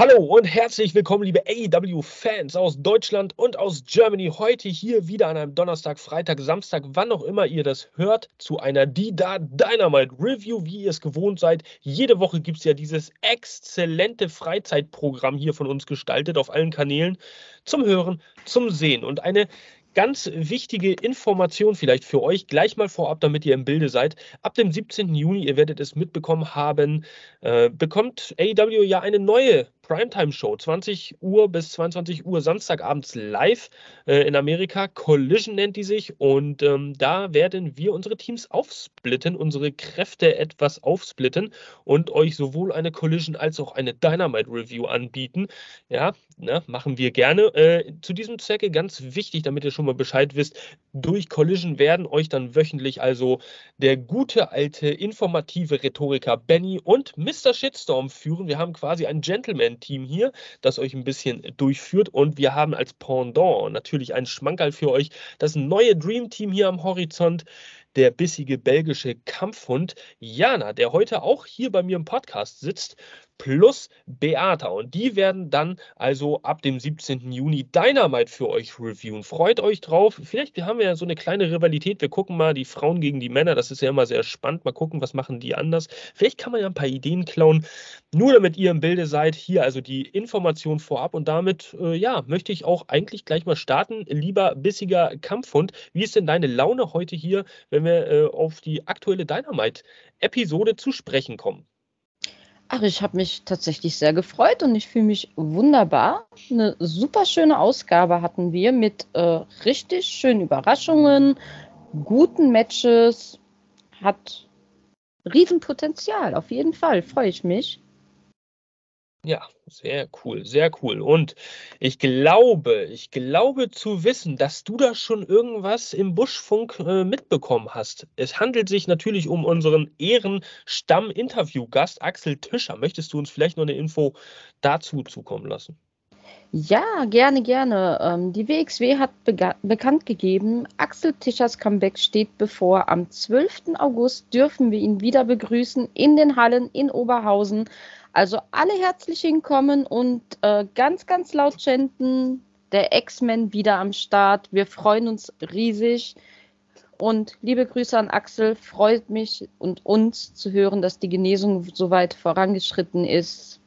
Hallo und herzlich willkommen, liebe AEW-Fans aus Deutschland und aus Germany. Heute hier wieder an einem Donnerstag, Freitag, Samstag, wann auch immer ihr das hört, zu einer D-Da Dynamite Review, wie ihr es gewohnt seid. Jede Woche gibt es ja dieses exzellente Freizeitprogramm hier von uns gestaltet auf allen Kanälen zum Hören, zum Sehen. Und eine ganz wichtige Information vielleicht für euch gleich mal vorab, damit ihr im Bilde seid. Ab dem 17. Juni, ihr werdet es mitbekommen haben, äh, bekommt AEW ja eine neue Primetime-Show, 20 Uhr bis 22 Uhr Samstagabends live äh, in Amerika. Collision nennt die sich und ähm, da werden wir unsere Teams aufsplitten, unsere Kräfte etwas aufsplitten und euch sowohl eine Collision als auch eine Dynamite-Review anbieten. Ja, ne, machen wir gerne. Äh, zu diesem Zwecke ganz wichtig, damit ihr schon mal Bescheid wisst, durch Collision werden euch dann wöchentlich also der gute alte informative Rhetoriker Benny und Mr. Shitstorm führen. Wir haben quasi ein Gentleman Team hier, das euch ein bisschen durchführt. Und wir haben als Pendant natürlich einen Schmankerl für euch. Das neue Dream Team hier am Horizont der bissige belgische Kampfhund Jana, der heute auch hier bei mir im Podcast sitzt plus Beata. Und die werden dann also ab dem 17. Juni Dynamite für euch reviewen. Freut euch drauf. Vielleicht haben wir ja so eine kleine Rivalität. Wir gucken mal die Frauen gegen die Männer. Das ist ja immer sehr spannend. Mal gucken, was machen die anders. Vielleicht kann man ja ein paar Ideen klauen. Nur damit ihr im Bilde seid. Hier also die Information vorab. Und damit, äh, ja, möchte ich auch eigentlich gleich mal starten. Lieber bissiger Kampfhund, wie ist denn deine Laune heute hier, wenn wir äh, auf die aktuelle Dynamite-Episode zu sprechen kommen? Ach, ich habe mich tatsächlich sehr gefreut und ich fühle mich wunderbar. Eine super schöne Ausgabe hatten wir mit äh, richtig schönen Überraschungen, guten Matches. Hat Riesenpotenzial, auf jeden Fall, freue ich mich. Ja, sehr cool, sehr cool. Und ich glaube, ich glaube zu wissen, dass du da schon irgendwas im Buschfunk äh, mitbekommen hast. Es handelt sich natürlich um unseren Ehrenstamm-Interviewgast Axel Tischer. Möchtest du uns vielleicht noch eine Info dazu zukommen lassen? Ja, gerne, gerne. Ähm, die WXW hat bekannt gegeben, Axel Tischers Comeback steht bevor. Am 12. August dürfen wir ihn wieder begrüßen in den Hallen in Oberhausen. Also alle herzlich hinkommen und äh, ganz, ganz laut chanten. Der X-Men wieder am Start. Wir freuen uns riesig. Und liebe Grüße an Axel. Freut mich und uns zu hören, dass die Genesung so weit vorangeschritten ist.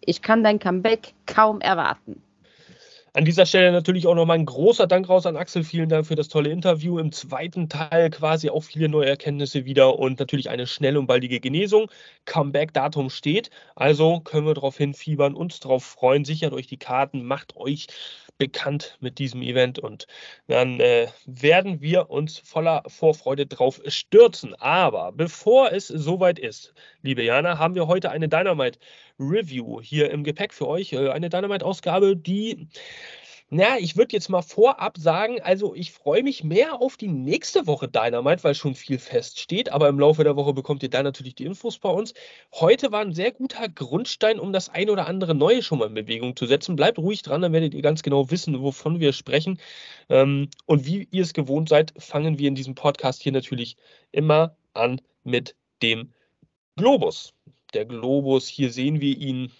Ich kann dein Comeback kaum erwarten. An dieser Stelle natürlich auch nochmal ein großer Dank raus an Axel. Vielen Dank für das tolle Interview. Im zweiten Teil quasi auch viele neue Erkenntnisse wieder und natürlich eine schnelle und baldige Genesung. Comeback-Datum steht. Also können wir darauf hinfiebern, uns darauf freuen. Sichert euch die Karten, macht euch bekannt mit diesem Event und dann äh, werden wir uns voller Vorfreude drauf stürzen. Aber bevor es soweit ist, liebe Jana, haben wir heute eine Dynamite Review hier im Gepäck für euch. Äh, eine Dynamite-Ausgabe, die na, ich würde jetzt mal vorab sagen, also ich freue mich mehr auf die nächste Woche Dynamite, weil schon viel feststeht. Aber im Laufe der Woche bekommt ihr da natürlich die Infos bei uns. Heute war ein sehr guter Grundstein, um das ein oder andere Neue schon mal in Bewegung zu setzen. Bleibt ruhig dran, dann werdet ihr ganz genau wissen, wovon wir sprechen. Ähm, und wie ihr es gewohnt seid, fangen wir in diesem Podcast hier natürlich immer an mit dem Globus. Der Globus, hier sehen wir ihn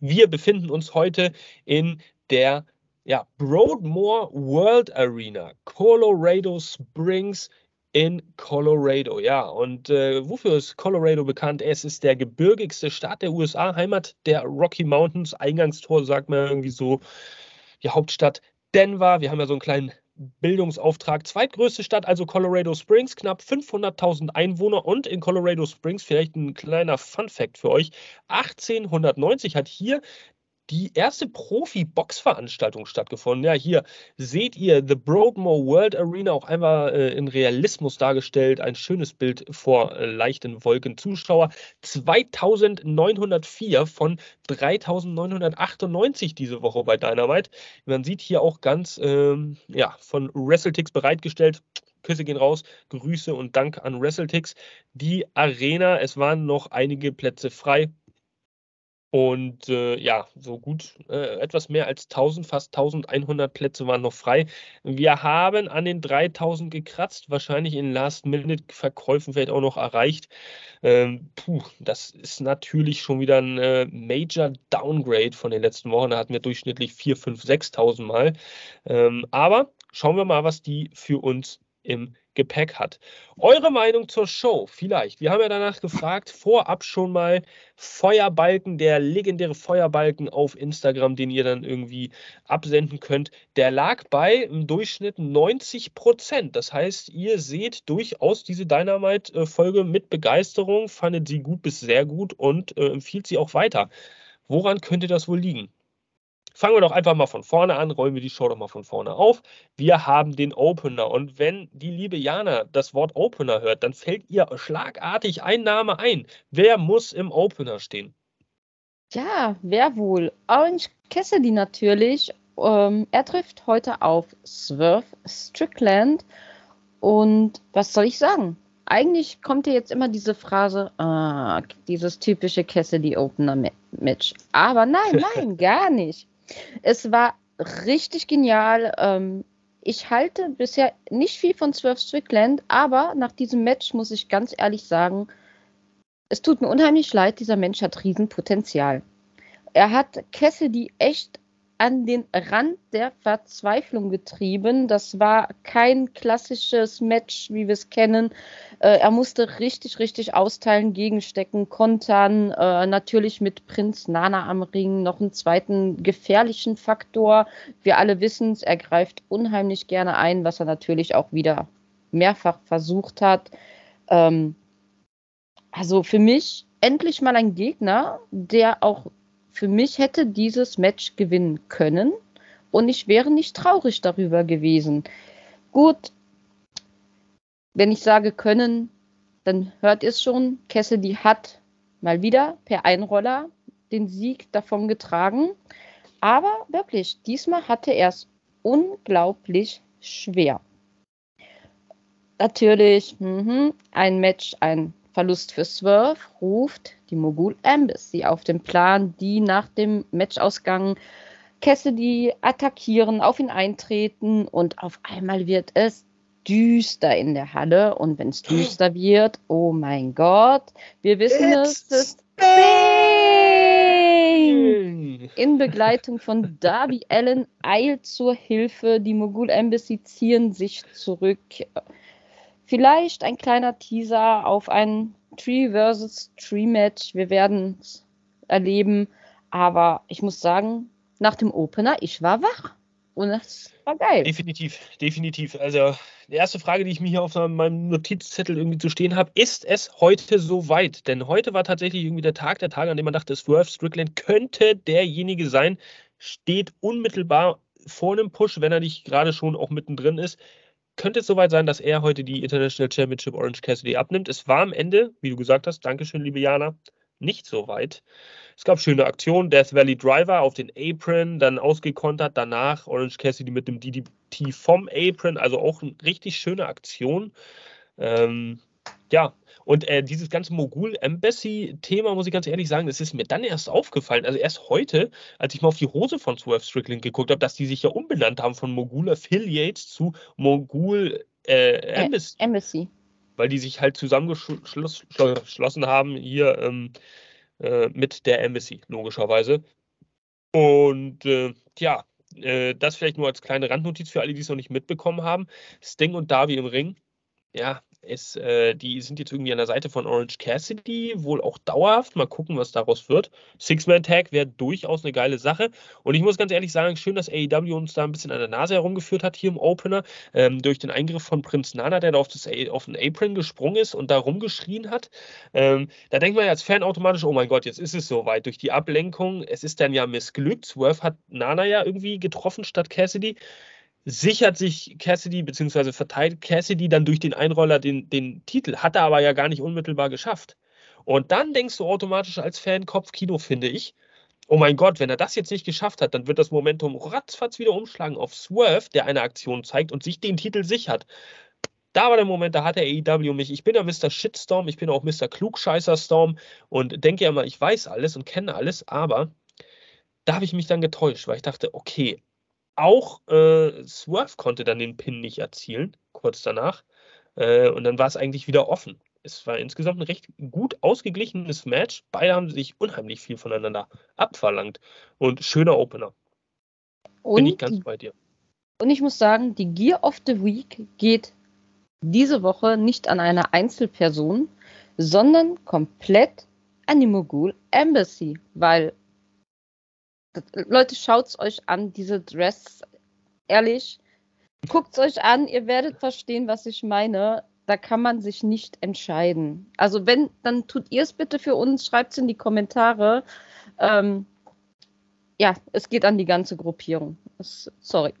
wir befinden uns heute in der ja, Broadmoor World Arena, Colorado Springs in Colorado. Ja, und äh, wofür ist Colorado bekannt? Es ist der gebirgigste Staat der USA, Heimat der Rocky Mountains. Eingangstor sagt man irgendwie so, die Hauptstadt Denver. Wir haben ja so einen kleinen Bildungsauftrag. Zweitgrößte Stadt, also Colorado Springs, knapp 500.000 Einwohner. Und in Colorado Springs, vielleicht ein kleiner Fun-Fact für euch: 1890 hat hier die erste Profi-Box-Veranstaltung stattgefunden. Ja, hier seht ihr The Broadmoor World Arena auch einmal äh, in Realismus dargestellt. Ein schönes Bild vor äh, leichten Wolken. Zuschauer 2904 von 3998 diese Woche bei Dynamite. Man sieht hier auch ganz, ähm, ja, von WrestleTix bereitgestellt Küsse gehen raus, Grüße und Dank an WrestleTix. Die Arena, es waren noch einige Plätze frei. Und äh, ja, so gut, äh, etwas mehr als 1000, fast 1100 Plätze waren noch frei. Wir haben an den 3000 gekratzt, wahrscheinlich in Last-Minute-Verkäufen vielleicht auch noch erreicht. Ähm, puh, das ist natürlich schon wieder ein äh, Major Downgrade von den letzten Wochen. Da hatten wir durchschnittlich 4, 5, 6.000 Mal. Ähm, aber schauen wir mal, was die für uns im Gepäck hat. Eure Meinung zur Show vielleicht. Wir haben ja danach gefragt, vorab schon mal Feuerbalken, der legendäre Feuerbalken auf Instagram, den ihr dann irgendwie absenden könnt, der lag bei im Durchschnitt 90 Prozent. Das heißt, ihr seht durchaus diese Dynamite-Folge mit Begeisterung, fandet sie gut bis sehr gut und äh, empfiehlt sie auch weiter. Woran könnte das wohl liegen? Fangen wir doch einfach mal von vorne an, rollen wir die Show doch mal von vorne auf. Wir haben den Opener und wenn die liebe Jana das Wort Opener hört, dann fällt ihr schlagartig ein Name ein. Wer muss im Opener stehen? Ja, wer wohl? Orange Cassidy natürlich. Ähm, er trifft heute auf Swerve Strickland. Und was soll ich sagen? Eigentlich kommt ja jetzt immer diese Phrase, ah, dieses typische Cassidy Opener Match. Aber nein, nein, gar nicht. Es war richtig genial. Ähm, ich halte bisher nicht viel von Swerve Strickland, aber nach diesem Match muss ich ganz ehrlich sagen, es tut mir unheimlich leid, dieser Mensch hat Riesenpotenzial. Er hat Cassidy echt an den Rand der Verzweiflung getrieben. Das war kein klassisches Match, wie wir es kennen. Äh, er musste richtig, richtig austeilen, gegenstecken, kontern. Äh, natürlich mit Prinz Nana am Ring noch einen zweiten gefährlichen Faktor. Wir alle wissen es, er greift unheimlich gerne ein, was er natürlich auch wieder mehrfach versucht hat. Ähm, also für mich endlich mal ein Gegner, der auch für mich hätte dieses Match gewinnen können und ich wäre nicht traurig darüber gewesen. Gut, wenn ich sage können, dann hört ihr es schon. Cassidy hat mal wieder per Einroller den Sieg davon getragen. Aber wirklich, diesmal hatte er es unglaublich schwer. Natürlich, mh, ein Match, ein Verlust für Swerve ruft die Mogul Embassy auf den Plan, die nach dem Matchausgang Cassidy attackieren, auf ihn eintreten und auf einmal wird es düster in der Halle und wenn es düster wird, oh mein Gott, wir wissen It's es, ist Bing! In Begleitung von Darby Allen eilt zur Hilfe, die Mogul Embassy ziehen sich zurück. Vielleicht ein kleiner Teaser auf ein Tree versus Tree Match. Wir werden es erleben. Aber ich muss sagen, nach dem Opener, ich war wach. Und das war geil. Definitiv, definitiv. Also, die erste Frage, die ich mir hier auf meinem Notizzettel irgendwie zu stehen habe, ist es heute soweit? Denn heute war tatsächlich irgendwie der Tag der Tage, an dem man dachte, Swerve Strickland könnte derjenige sein, steht unmittelbar vor einem Push, wenn er nicht gerade schon auch mittendrin ist könnte es soweit sein, dass er heute die International Championship Orange Cassidy abnimmt. Es war am Ende, wie du gesagt hast, Dankeschön, liebe Jana, nicht so weit. Es gab schöne Aktionen, Death Valley Driver auf den Apron, dann ausgekontert, danach Orange Cassidy mit dem DDT vom Apron, also auch eine richtig schöne Aktion. Ähm, ja, und äh, dieses ganze Mogul-Embassy-Thema, muss ich ganz ehrlich sagen, das ist mir dann erst aufgefallen. Also erst heute, als ich mal auf die Hose von Swerve Strickland geguckt habe, dass die sich ja umbenannt haben von Mogul Affiliates zu Mogul äh, Embassy. Embassy. Weil die sich halt zusammengeschlossen haben hier ähm, äh, mit der Embassy, logischerweise. Und äh, ja, äh, das vielleicht nur als kleine Randnotiz für alle, die es noch nicht mitbekommen haben. Sting und Darby im Ring. Ja, ist, äh, die sind jetzt irgendwie an der Seite von Orange Cassidy, wohl auch dauerhaft. Mal gucken, was daraus wird. Six-Man-Tag wäre durchaus eine geile Sache. Und ich muss ganz ehrlich sagen, schön, dass AEW uns da ein bisschen an der Nase herumgeführt hat hier im Opener. Ähm, durch den Eingriff von Prinz Nana, der da auf, das, auf den Apron gesprungen ist und da rumgeschrien hat. Ähm, da denkt man ja als Fan automatisch, oh mein Gott, jetzt ist es soweit. Durch die Ablenkung, es ist dann ja missglückt. Swerve hat Nana ja irgendwie getroffen statt Cassidy sichert sich Cassidy bzw. verteilt Cassidy dann durch den Einroller den, den Titel, hat er aber ja gar nicht unmittelbar geschafft. Und dann denkst du automatisch als Fan Kopfkino, finde ich, oh mein Gott, wenn er das jetzt nicht geschafft hat, dann wird das Momentum ratzfatz wieder umschlagen auf Swerve, der eine Aktion zeigt und sich den Titel sichert. da war der Moment, da hat der AEW mich. Ich bin ja Mr. Shitstorm, ich bin auch Mr. Klugscheißer-Storm und denke ja immer, ich weiß alles und kenne alles, aber da habe ich mich dann getäuscht, weil ich dachte, okay, auch äh, Swerve konnte dann den Pin nicht erzielen, kurz danach. Äh, und dann war es eigentlich wieder offen. Es war insgesamt ein recht gut ausgeglichenes Match. Beide haben sich unheimlich viel voneinander abverlangt. Und schöner Opener. Und Bin ich ganz bei dir. Und ich muss sagen, die Gear of the Week geht diese Woche nicht an eine Einzelperson, sondern komplett an die Mogul Embassy, weil Leute, schaut es euch an, diese Dress. Ehrlich, guckt es euch an, ihr werdet verstehen, was ich meine. Da kann man sich nicht entscheiden. Also wenn, dann tut ihr es bitte für uns, schreibt es in die Kommentare. Ähm, ja, es geht an die ganze Gruppierung. Sorry.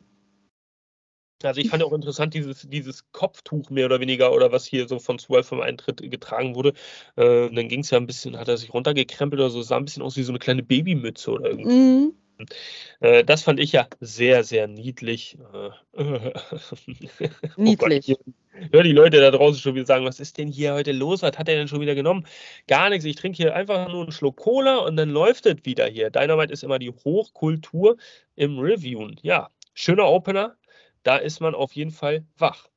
Also ich fand auch interessant, dieses, dieses Kopftuch mehr oder weniger oder was hier so von Swell vom Eintritt getragen wurde. Äh, dann ging es ja ein bisschen, hat er sich runtergekrempelt oder so, sah ein bisschen aus wie so eine kleine Babymütze oder irgendwie. Mhm. Äh, das fand ich ja sehr, sehr niedlich. Äh, niedlich. Oh hör die Leute da draußen schon wieder sagen, was ist denn hier heute los? Was hat er denn schon wieder genommen? Gar nichts. Ich trinke hier einfach nur einen Schluck Cola und dann läuft es wieder hier. Dynamite ist immer die Hochkultur im Reviewen. Ja, schöner Opener da ist man auf jeden Fall wach.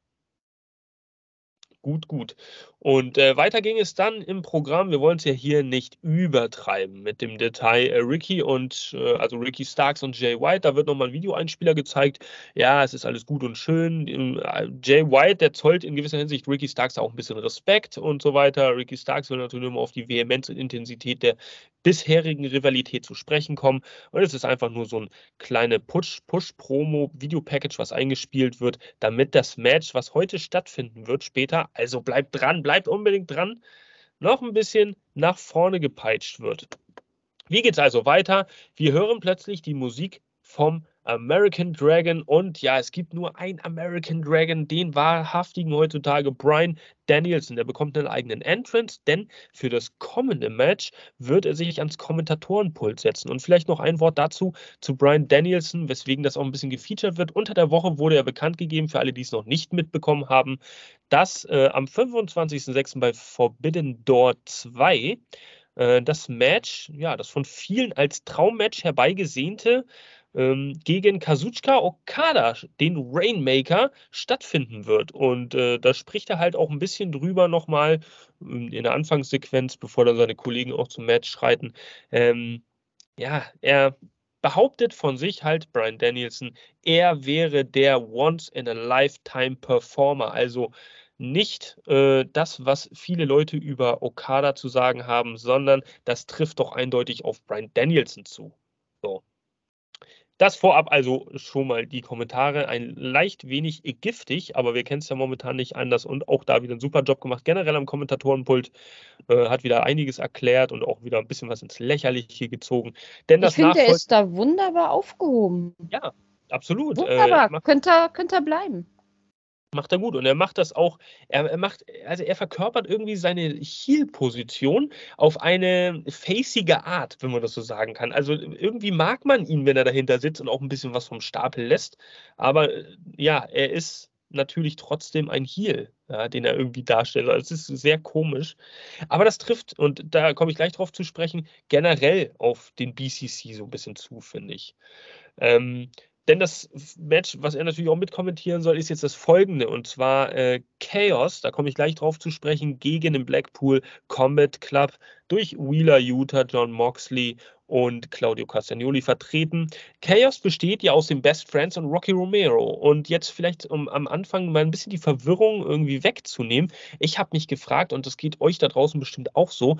Gut, gut. Und äh, weiter ging es dann im Programm. Wir wollen es ja hier nicht übertreiben mit dem Detail äh, Ricky und äh, also Ricky Starks und Jay White. Da wird nochmal ein Videoeinspieler gezeigt. Ja, es ist alles gut und schön. Äh, Jay White, der zollt in gewisser Hinsicht Ricky Starks auch ein bisschen Respekt und so weiter. Ricky Starks will natürlich immer auf die Vehemenz und Intensität der bisherigen Rivalität zu sprechen kommen. Und es ist einfach nur so ein kleine Push-Promo-Video-Package, was eingespielt wird, damit das Match, was heute stattfinden wird, später, also bleibt dran, bleibt unbedingt dran, noch ein bisschen nach vorne gepeitscht wird. Wie geht es also weiter? Wir hören plötzlich die Musik vom American Dragon und ja, es gibt nur einen American Dragon, den wahrhaftigen heutzutage Brian Danielson. Der bekommt einen eigenen Entrance, denn für das kommende Match wird er sich ans Kommentatorenpult setzen. Und vielleicht noch ein Wort dazu zu Brian Danielson, weswegen das auch ein bisschen gefeatured wird. Unter der Woche wurde er bekannt gegeben, für alle, die es noch nicht mitbekommen haben, dass äh, am 25.06. bei Forbidden Door 2 äh, das Match, ja, das von vielen als Traummatch herbeigesehnte ähm, gegen Kazuchika Okada, den Rainmaker, stattfinden wird. Und äh, da spricht er halt auch ein bisschen drüber nochmal ähm, in der Anfangssequenz, bevor dann seine Kollegen auch zum Match schreiten. Ähm, ja, er behauptet von sich halt, Brian Danielson, er wäre der Once-in-a-Lifetime-Performer. Also nicht äh, das, was viele Leute über Okada zu sagen haben, sondern das trifft doch eindeutig auf Brian Danielson zu. So. Das vorab also schon mal die Kommentare. Ein leicht wenig giftig, aber wir kennen es ja momentan nicht anders und auch da wieder einen super Job gemacht. Generell am Kommentatorenpult äh, hat wieder einiges erklärt und auch wieder ein bisschen was ins Lächerliche gezogen. Denn das ich finde, er ist da wunderbar aufgehoben. Ja, absolut. Wunderbar, äh, könnte, könnte er bleiben macht er gut. Und er macht das auch, er, macht, also er verkörpert irgendwie seine Heel-Position auf eine facige Art, wenn man das so sagen kann. Also irgendwie mag man ihn, wenn er dahinter sitzt und auch ein bisschen was vom Stapel lässt. Aber äh, ja, er ist natürlich trotzdem ein Heel, ja, den er irgendwie darstellt. Also es ist sehr komisch. Aber das trifft, und da komme ich gleich drauf zu sprechen, generell auf den BCC so ein bisschen zu, finde ich. Ähm, denn das Match, was er natürlich auch mitkommentieren soll, ist jetzt das folgende. Und zwar äh, Chaos, da komme ich gleich drauf zu sprechen, gegen den Blackpool Combat Club durch Wheeler Utah, John Moxley und Claudio Castagnoli vertreten. Chaos besteht ja aus den Best Friends und Rocky Romero. Und jetzt vielleicht, um am Anfang mal ein bisschen die Verwirrung irgendwie wegzunehmen. Ich habe mich gefragt, und das geht euch da draußen bestimmt auch so,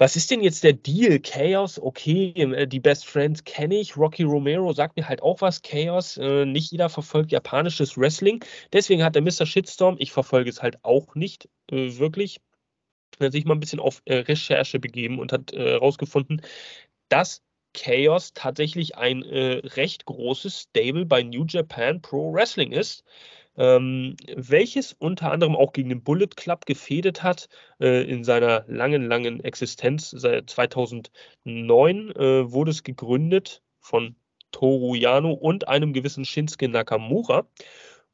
was ist denn jetzt der Deal? Chaos, okay, äh, die Best Friends kenne ich. Rocky Romero sagt mir halt auch was. Chaos, äh, nicht jeder verfolgt japanisches Wrestling. Deswegen hat der Mr. Shitstorm, ich verfolge es halt auch nicht äh, wirklich, sich mal ein bisschen auf äh, Recherche begeben und hat herausgefunden, äh, dass Chaos tatsächlich ein äh, recht großes Stable bei New Japan Pro Wrestling ist ähm, welches unter anderem auch gegen den Bullet Club gefädet hat äh, in seiner langen, langen Existenz. Seit 2009 äh, wurde es gegründet von Toru Yano und einem gewissen Shinsuke Nakamura.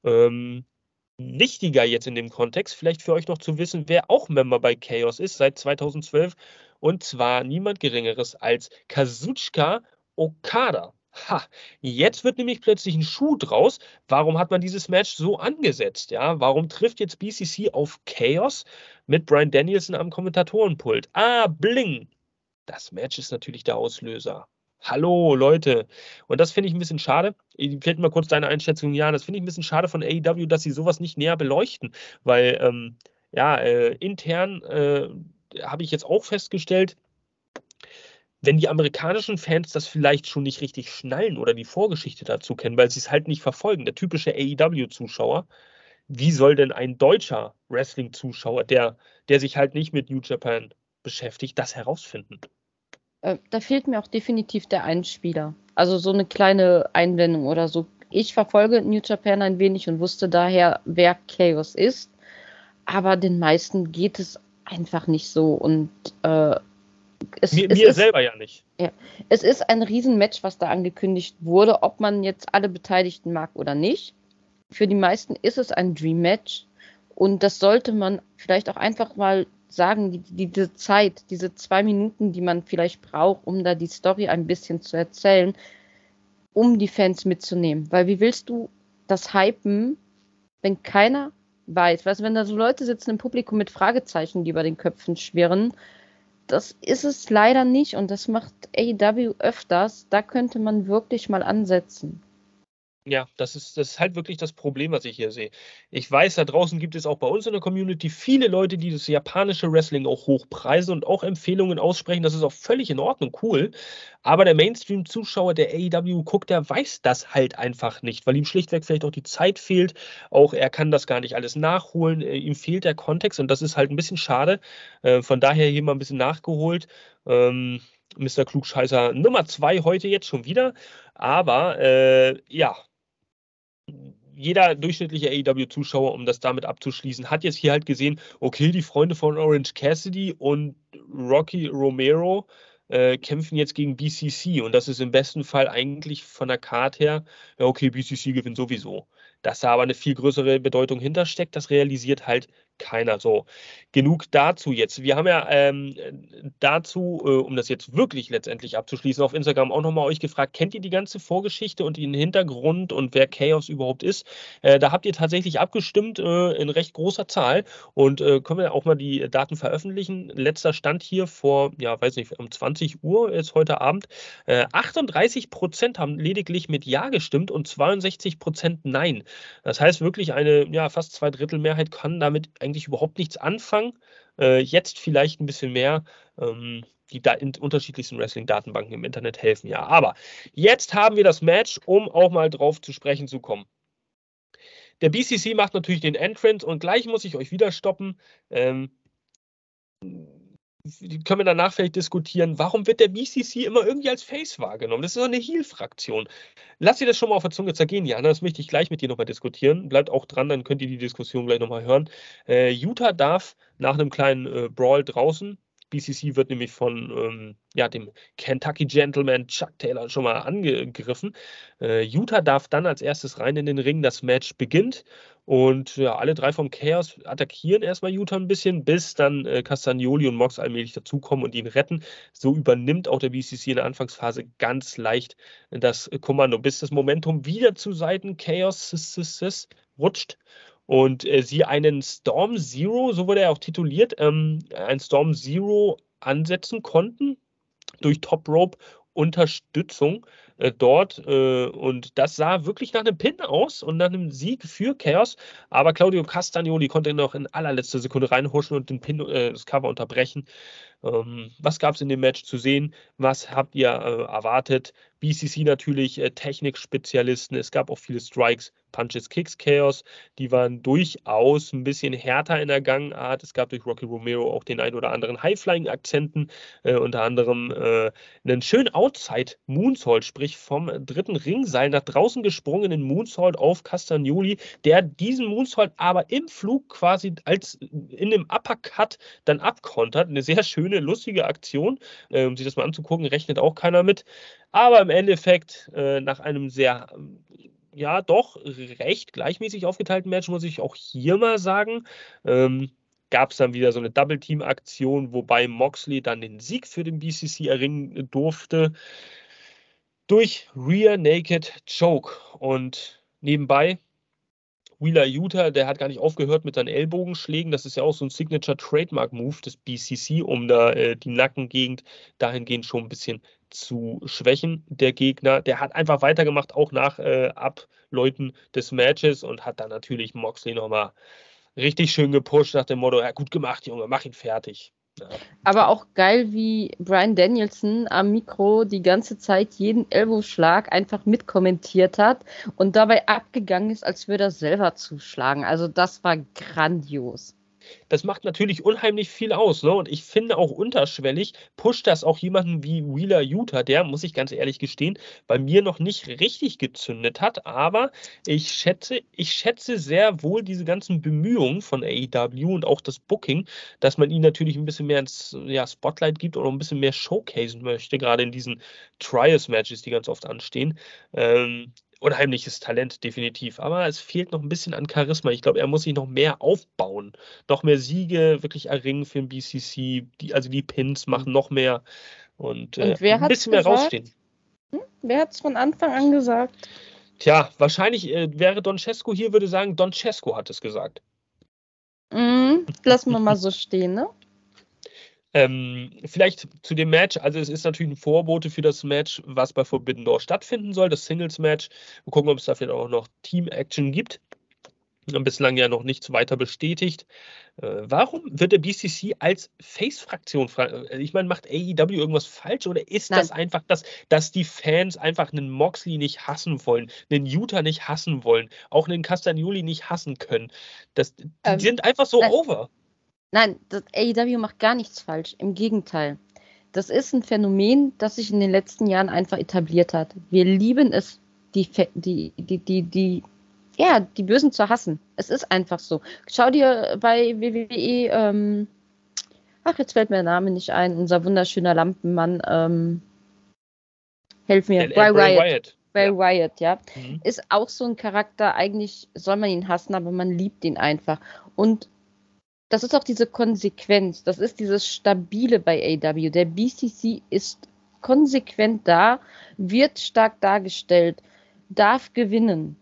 Ähm, wichtiger jetzt in dem Kontext, vielleicht für euch noch zu wissen, wer auch Member bei Chaos ist seit 2012. Und zwar niemand Geringeres als Kazuchika Okada. Ha, jetzt wird nämlich plötzlich ein Schuh draus. Warum hat man dieses Match so angesetzt? Ja, warum trifft jetzt BCC auf Chaos mit Brian Danielson am Kommentatorenpult? Ah, bling! Das Match ist natürlich der Auslöser. Hallo Leute. Und das finde ich ein bisschen schade. Fällt mal kurz deine Einschätzung, Jan. Das finde ich ein bisschen schade von AEW, dass sie sowas nicht näher beleuchten. Weil, ähm, ja, äh, intern äh, habe ich jetzt auch festgestellt, wenn die amerikanischen Fans das vielleicht schon nicht richtig schnallen oder die Vorgeschichte dazu kennen, weil sie es halt nicht verfolgen, der typische AEW-Zuschauer, wie soll denn ein deutscher Wrestling-Zuschauer, der, der sich halt nicht mit New Japan beschäftigt, das herausfinden? Äh, da fehlt mir auch definitiv der Einspieler. Also so eine kleine Einwendung oder so. Ich verfolge New Japan ein wenig und wusste daher, wer Chaos ist. Aber den meisten geht es einfach nicht so. Und äh, es, mir, es mir ist, selber ja nicht. Ja, es ist ein Riesenmatch, was da angekündigt wurde, ob man jetzt alle Beteiligten mag oder nicht. Für die meisten ist es ein Dream Match. Und das sollte man vielleicht auch einfach mal sagen, die, die, diese Zeit, diese zwei Minuten, die man vielleicht braucht, um da die Story ein bisschen zu erzählen, um die Fans mitzunehmen. Weil wie willst du das hypen, wenn keiner weiß? Weißt du, wenn da so Leute sitzen im Publikum mit Fragezeichen, die über den Köpfen schwirren, das ist es leider nicht und das macht AEW öfters. Da könnte man wirklich mal ansetzen. Ja, das ist, das ist halt wirklich das Problem, was ich hier sehe. Ich weiß, da draußen gibt es auch bei uns in der Community viele Leute, die das japanische Wrestling auch hochpreisen und auch Empfehlungen aussprechen. Das ist auch völlig in Ordnung, cool. Aber der Mainstream-Zuschauer, der AEW guckt, der weiß das halt einfach nicht, weil ihm schlichtweg vielleicht auch die Zeit fehlt. Auch er kann das gar nicht alles nachholen. Äh, ihm fehlt der Kontext und das ist halt ein bisschen schade. Äh, von daher hier mal ein bisschen nachgeholt. Ähm, Mr. Klugscheißer Nummer zwei heute jetzt schon wieder. Aber äh, ja, jeder durchschnittliche AEW-Zuschauer, um das damit abzuschließen, hat jetzt hier halt gesehen, okay, die Freunde von Orange Cassidy und Rocky Romero äh, kämpfen jetzt gegen BCC und das ist im besten Fall eigentlich von der Karte her, ja, okay, BCC gewinnt sowieso. Dass da aber eine viel größere Bedeutung hintersteckt, das realisiert halt keiner. So, genug dazu jetzt. Wir haben ja ähm, dazu, äh, um das jetzt wirklich letztendlich abzuschließen, auf Instagram auch nochmal euch gefragt, kennt ihr die ganze Vorgeschichte und den Hintergrund und wer Chaos überhaupt ist? Äh, da habt ihr tatsächlich abgestimmt äh, in recht großer Zahl und äh, können wir auch mal die Daten veröffentlichen. Letzter Stand hier vor, ja, weiß nicht, um 20 Uhr ist heute Abend. 38 äh, Prozent haben lediglich mit Ja gestimmt und 62 Prozent Nein. Das heißt wirklich eine, ja, fast zwei Drittel Mehrheit kann damit eigentlich überhaupt nichts anfangen. Äh, jetzt vielleicht ein bisschen mehr. Ähm, die da in unterschiedlichsten Wrestling-Datenbanken im Internet helfen, ja. Aber jetzt haben wir das Match, um auch mal drauf zu sprechen zu kommen. Der BCC macht natürlich den Entrance und gleich muss ich euch wieder stoppen. Ähm, können wir danach vielleicht diskutieren, warum wird der BCC immer irgendwie als Face wahrgenommen? Das ist doch eine Heal-Fraktion. Lass dir das schon mal auf der Zunge zergehen, Jana. Das möchte ich gleich mit dir nochmal diskutieren. Bleibt auch dran, dann könnt ihr die Diskussion gleich nochmal hören. Äh, Utah darf nach einem kleinen äh, Brawl draußen BCC wird nämlich von ähm, ja, dem Kentucky Gentleman Chuck Taylor schon mal angegriffen. Äh, Utah darf dann als erstes rein in den Ring. Das Match beginnt und ja, alle drei vom Chaos attackieren erstmal Utah ein bisschen, bis dann äh, Castagnoli und Mox allmählich dazukommen und ihn retten. So übernimmt auch der BCC in der Anfangsphase ganz leicht das Kommando, bis das Momentum wieder zu Seiten Chaos rutscht und äh, sie einen Storm Zero, so wurde er auch tituliert, ähm, ein Storm Zero ansetzen konnten durch Top Rope Unterstützung äh, dort. Äh, und das sah wirklich nach einem Pin aus und nach einem Sieg für Chaos. Aber Claudio Castagnoli konnte noch in allerletzter Sekunde reinhuschen und den Pin, äh, das Cover unterbrechen. Ähm, was gab es in dem Match zu sehen? Was habt ihr äh, erwartet? BCC natürlich äh, Technikspezialisten. Es gab auch viele Strikes, Punches, Kicks, Chaos. Die waren durchaus ein bisschen härter in der Gangart. Es gab durch Rocky Romero auch den ein oder anderen High-Flying-Akzenten, äh, unter anderem äh, einen schönen Outside-Moonsault, sprich vom dritten Ringseil nach draußen gesprungenen Moonsault auf Castagnoli, der diesen Moonsault aber im Flug quasi als in dem Uppercut dann abkontert. Eine sehr schöne, lustige Aktion, äh, um sich das mal anzugucken, rechnet auch keiner mit. Aber im Endeffekt, äh, nach einem sehr ja, doch recht gleichmäßig aufgeteilten Match, muss ich auch hier mal sagen. Ähm, Gab es dann wieder so eine Double-Team-Aktion, wobei Moxley dann den Sieg für den BCC erringen durfte durch Rear Naked Choke. Und nebenbei Wheeler Utah, der hat gar nicht aufgehört mit seinen Ellbogenschlägen. Das ist ja auch so ein Signature Trademark Move des BCC, um da äh, die Nackengegend dahingehend schon ein bisschen zu schwächen. Der Gegner, der hat einfach weitergemacht, auch nach äh, Abläuten des Matches und hat dann natürlich Moxley nochmal richtig schön gepusht nach dem Motto: Ja, gut gemacht, Junge, mach ihn fertig. Aber auch geil, wie Brian Danielson am Mikro die ganze Zeit jeden Ellbogenschlag einfach mitkommentiert hat und dabei abgegangen ist, als würde er selber zuschlagen. Also das war grandios das macht natürlich unheimlich viel aus. Ne? Und ich finde auch unterschwellig pusht das auch jemanden wie Wheeler Utah, der, muss ich ganz ehrlich gestehen, bei mir noch nicht richtig gezündet hat. Aber ich schätze, ich schätze sehr wohl diese ganzen Bemühungen von AEW und auch das Booking, dass man ihn natürlich ein bisschen mehr ins ja, Spotlight gibt oder ein bisschen mehr showcasen möchte, gerade in diesen Trials-Matches, die ganz oft anstehen. Ähm, unheimliches Talent, definitiv. Aber es fehlt noch ein bisschen an Charisma. Ich glaube, er muss sich noch mehr aufbauen, noch mehr Siege wirklich erringen für den BCC. Die, also die Pins machen noch mehr und, und äh, ein bisschen mehr rausstehen. Hm? Wer hat es von Anfang an gesagt? Tja, wahrscheinlich äh, wäre Don Cesco hier, würde sagen, Don Cesco hat es gesagt. Mm, lassen wir mal so stehen, ne? Ähm, vielleicht zu dem Match, also es ist natürlich ein Vorbote für das Match, was bei Forbidden Door stattfinden soll, das Singles-Match. Wir gucken, ob es da vielleicht auch noch Team-Action gibt. Bislang ja noch nichts weiter bestätigt. Äh, warum wird der BCC als Face-Fraktion? Äh, ich meine, macht AEW irgendwas falsch oder ist Nein. das einfach das, dass die Fans einfach einen Moxley nicht hassen wollen, einen Utah nicht hassen wollen, auch einen Castagnoli nicht hassen können? Das, die ähm, sind einfach so over. Nein, das AEW macht gar nichts falsch. Im Gegenteil. Das ist ein Phänomen, das sich in den letzten Jahren einfach etabliert hat. Wir lieben es, die, die, die, die, die, ja, die Bösen zu hassen. Es ist einfach so. Schau dir bei WWE, ähm, ach, jetzt fällt mir der Name nicht ein, unser wunderschöner Lampenmann, ähm, helf mir, Bray Wyatt. Wyatt. Bray ja. Wyatt, ja. Mhm. Ist auch so ein Charakter, eigentlich soll man ihn hassen, aber man liebt ihn einfach. Und das ist auch diese Konsequenz, das ist dieses Stabile bei AW. Der BCC ist konsequent da, wird stark dargestellt, darf gewinnen.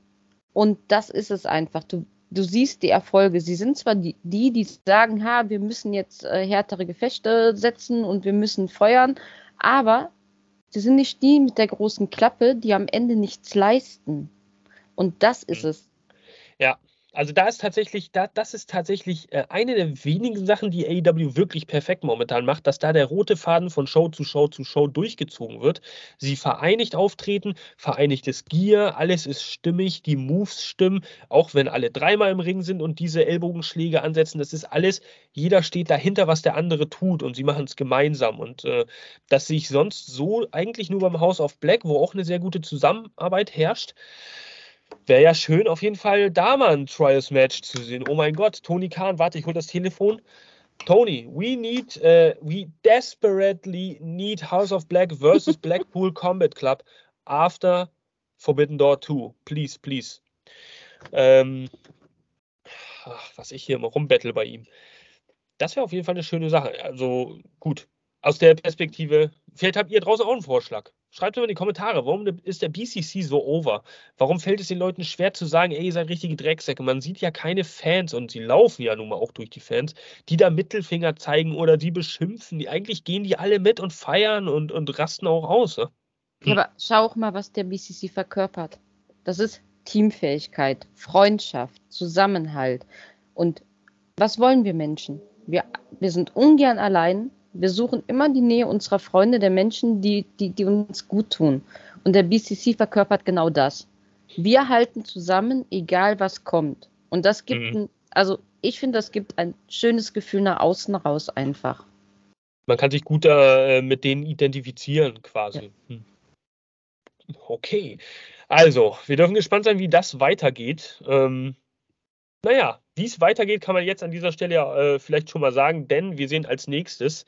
Und das ist es einfach. Du, du siehst die Erfolge. Sie sind zwar die, die, die sagen, ha, wir müssen jetzt äh, härtere Gefechte setzen und wir müssen feuern, aber sie sind nicht die mit der großen Klappe, die am Ende nichts leisten. Und das ist mhm. es. Ja, also da ist tatsächlich, da, das ist tatsächlich äh, eine der wenigen Sachen, die AEW wirklich perfekt momentan macht, dass da der rote Faden von Show zu Show zu Show durchgezogen wird. Sie vereinigt auftreten, vereinigtes Gear, alles ist stimmig, die Moves stimmen, auch wenn alle dreimal im Ring sind und diese Ellbogenschläge ansetzen, das ist alles, jeder steht dahinter, was der andere tut und sie machen es gemeinsam. Und äh, das sehe ich sonst so eigentlich nur beim House of Black, wo auch eine sehr gute Zusammenarbeit herrscht. Wäre ja schön, auf jeden Fall da mal ein Trials-Match zu sehen. Oh mein Gott, Tony Khan, warte, ich hole das Telefon. Tony, we need, uh, we desperately need House of Black versus Blackpool Combat Club after Forbidden Door 2. Please, please. Ähm, ach, was ich hier immer rumbattle bei ihm. Das wäre auf jeden Fall eine schöne Sache. Also gut, aus der Perspektive, vielleicht habt ihr draußen auch einen Vorschlag. Schreibt mir in die Kommentare, warum ist der BCC so over? Warum fällt es den Leuten schwer zu sagen, ey, ihr seid richtige Drecksäcke? Man sieht ja keine Fans und sie laufen ja nun mal auch durch die Fans, die da Mittelfinger zeigen oder die beschimpfen. Die, eigentlich gehen die alle mit und feiern und, und rasten auch aus. Ne? Hm. Aber schau auch mal, was der BCC verkörpert. Das ist Teamfähigkeit, Freundschaft, Zusammenhalt. Und was wollen wir Menschen? Wir, wir sind ungern allein, wir suchen immer die Nähe unserer Freunde, der Menschen, die, die, die uns gut tun. Und der BCC verkörpert genau das. Wir halten zusammen, egal was kommt. Und das gibt, mhm. ein, also ich finde, das gibt ein schönes Gefühl nach außen raus einfach. Man kann sich gut äh, mit denen identifizieren quasi. Ja. Hm. Okay. Also, wir dürfen gespannt sein, wie das weitergeht. Ähm, naja, Wie es weitergeht, kann man jetzt an dieser Stelle ja äh, vielleicht schon mal sagen, denn wir sehen als nächstes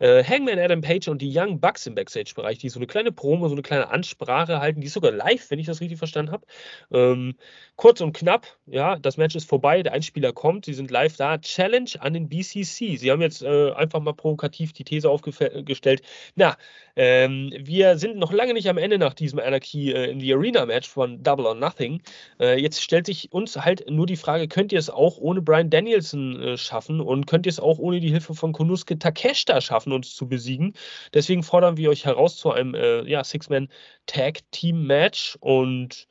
äh, Hangman Adam Page und die Young Bucks im Backstage-Bereich, die so eine kleine Promo, so eine kleine Ansprache halten, die ist sogar live, wenn ich das richtig verstanden habe. Ähm, kurz und knapp, ja, das Match ist vorbei, der Einspieler kommt, sie sind live da. Challenge an den BCC. Sie haben jetzt äh, einfach mal provokativ die These aufgestellt, na, ähm, wir sind noch lange nicht am Ende nach diesem Anarchy äh, in the Arena Match von Double or Nothing. Äh, jetzt stellt sich uns halt nur die Frage, könnt ihr es auch ohne Brian Danielson äh, schaffen und könnt ihr es auch ohne die Hilfe von Konuske Takeshita schaffen, uns zu besiegen? Deswegen fordern wir euch heraus zu einem äh, ja, Six-Man-Tag-Team-Match und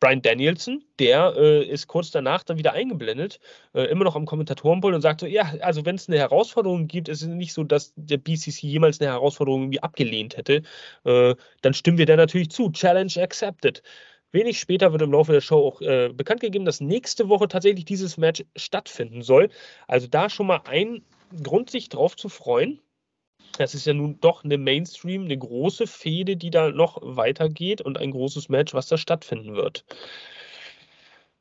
Brian Danielson, der äh, ist kurz danach dann wieder eingeblendet, äh, immer noch am Kommentatorenpult und sagt so, ja, also wenn es eine Herausforderung gibt, ist es nicht so, dass der BCC jemals eine Herausforderung irgendwie abgelehnt hätte, äh, dann stimmen wir da natürlich zu. Challenge accepted. Wenig später wird im Laufe der Show auch äh, bekannt gegeben, dass nächste Woche tatsächlich dieses Match stattfinden soll. Also da schon mal ein Grund, sich drauf zu freuen. Das ist ja nun doch eine Mainstream, eine große Fehde, die da noch weitergeht und ein großes Match, was da stattfinden wird.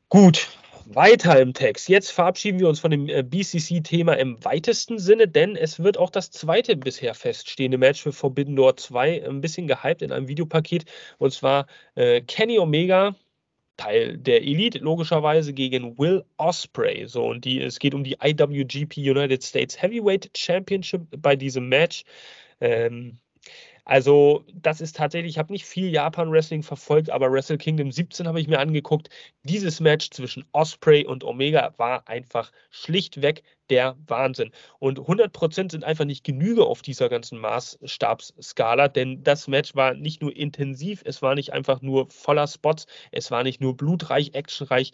Gut, weiter im Text. Jetzt verabschieden wir uns von dem äh, BCC-Thema im weitesten Sinne, denn es wird auch das zweite bisher feststehende Match für Forbidden Door 2 ein bisschen gehypt in einem Videopaket. Und zwar äh, Kenny Omega Teil der Elite, logischerweise gegen Will Osprey. So, und die, es geht um die IWGP United States Heavyweight Championship bei diesem Match. Ähm, also, das ist tatsächlich, ich habe nicht viel Japan-Wrestling verfolgt, aber Wrestle Kingdom 17 habe ich mir angeguckt. Dieses Match zwischen Osprey und Omega war einfach schlichtweg der Wahnsinn. Und 100% sind einfach nicht Genüge auf dieser ganzen Maßstabsskala, denn das Match war nicht nur intensiv, es war nicht einfach nur voller Spots, es war nicht nur blutreich, actionreich.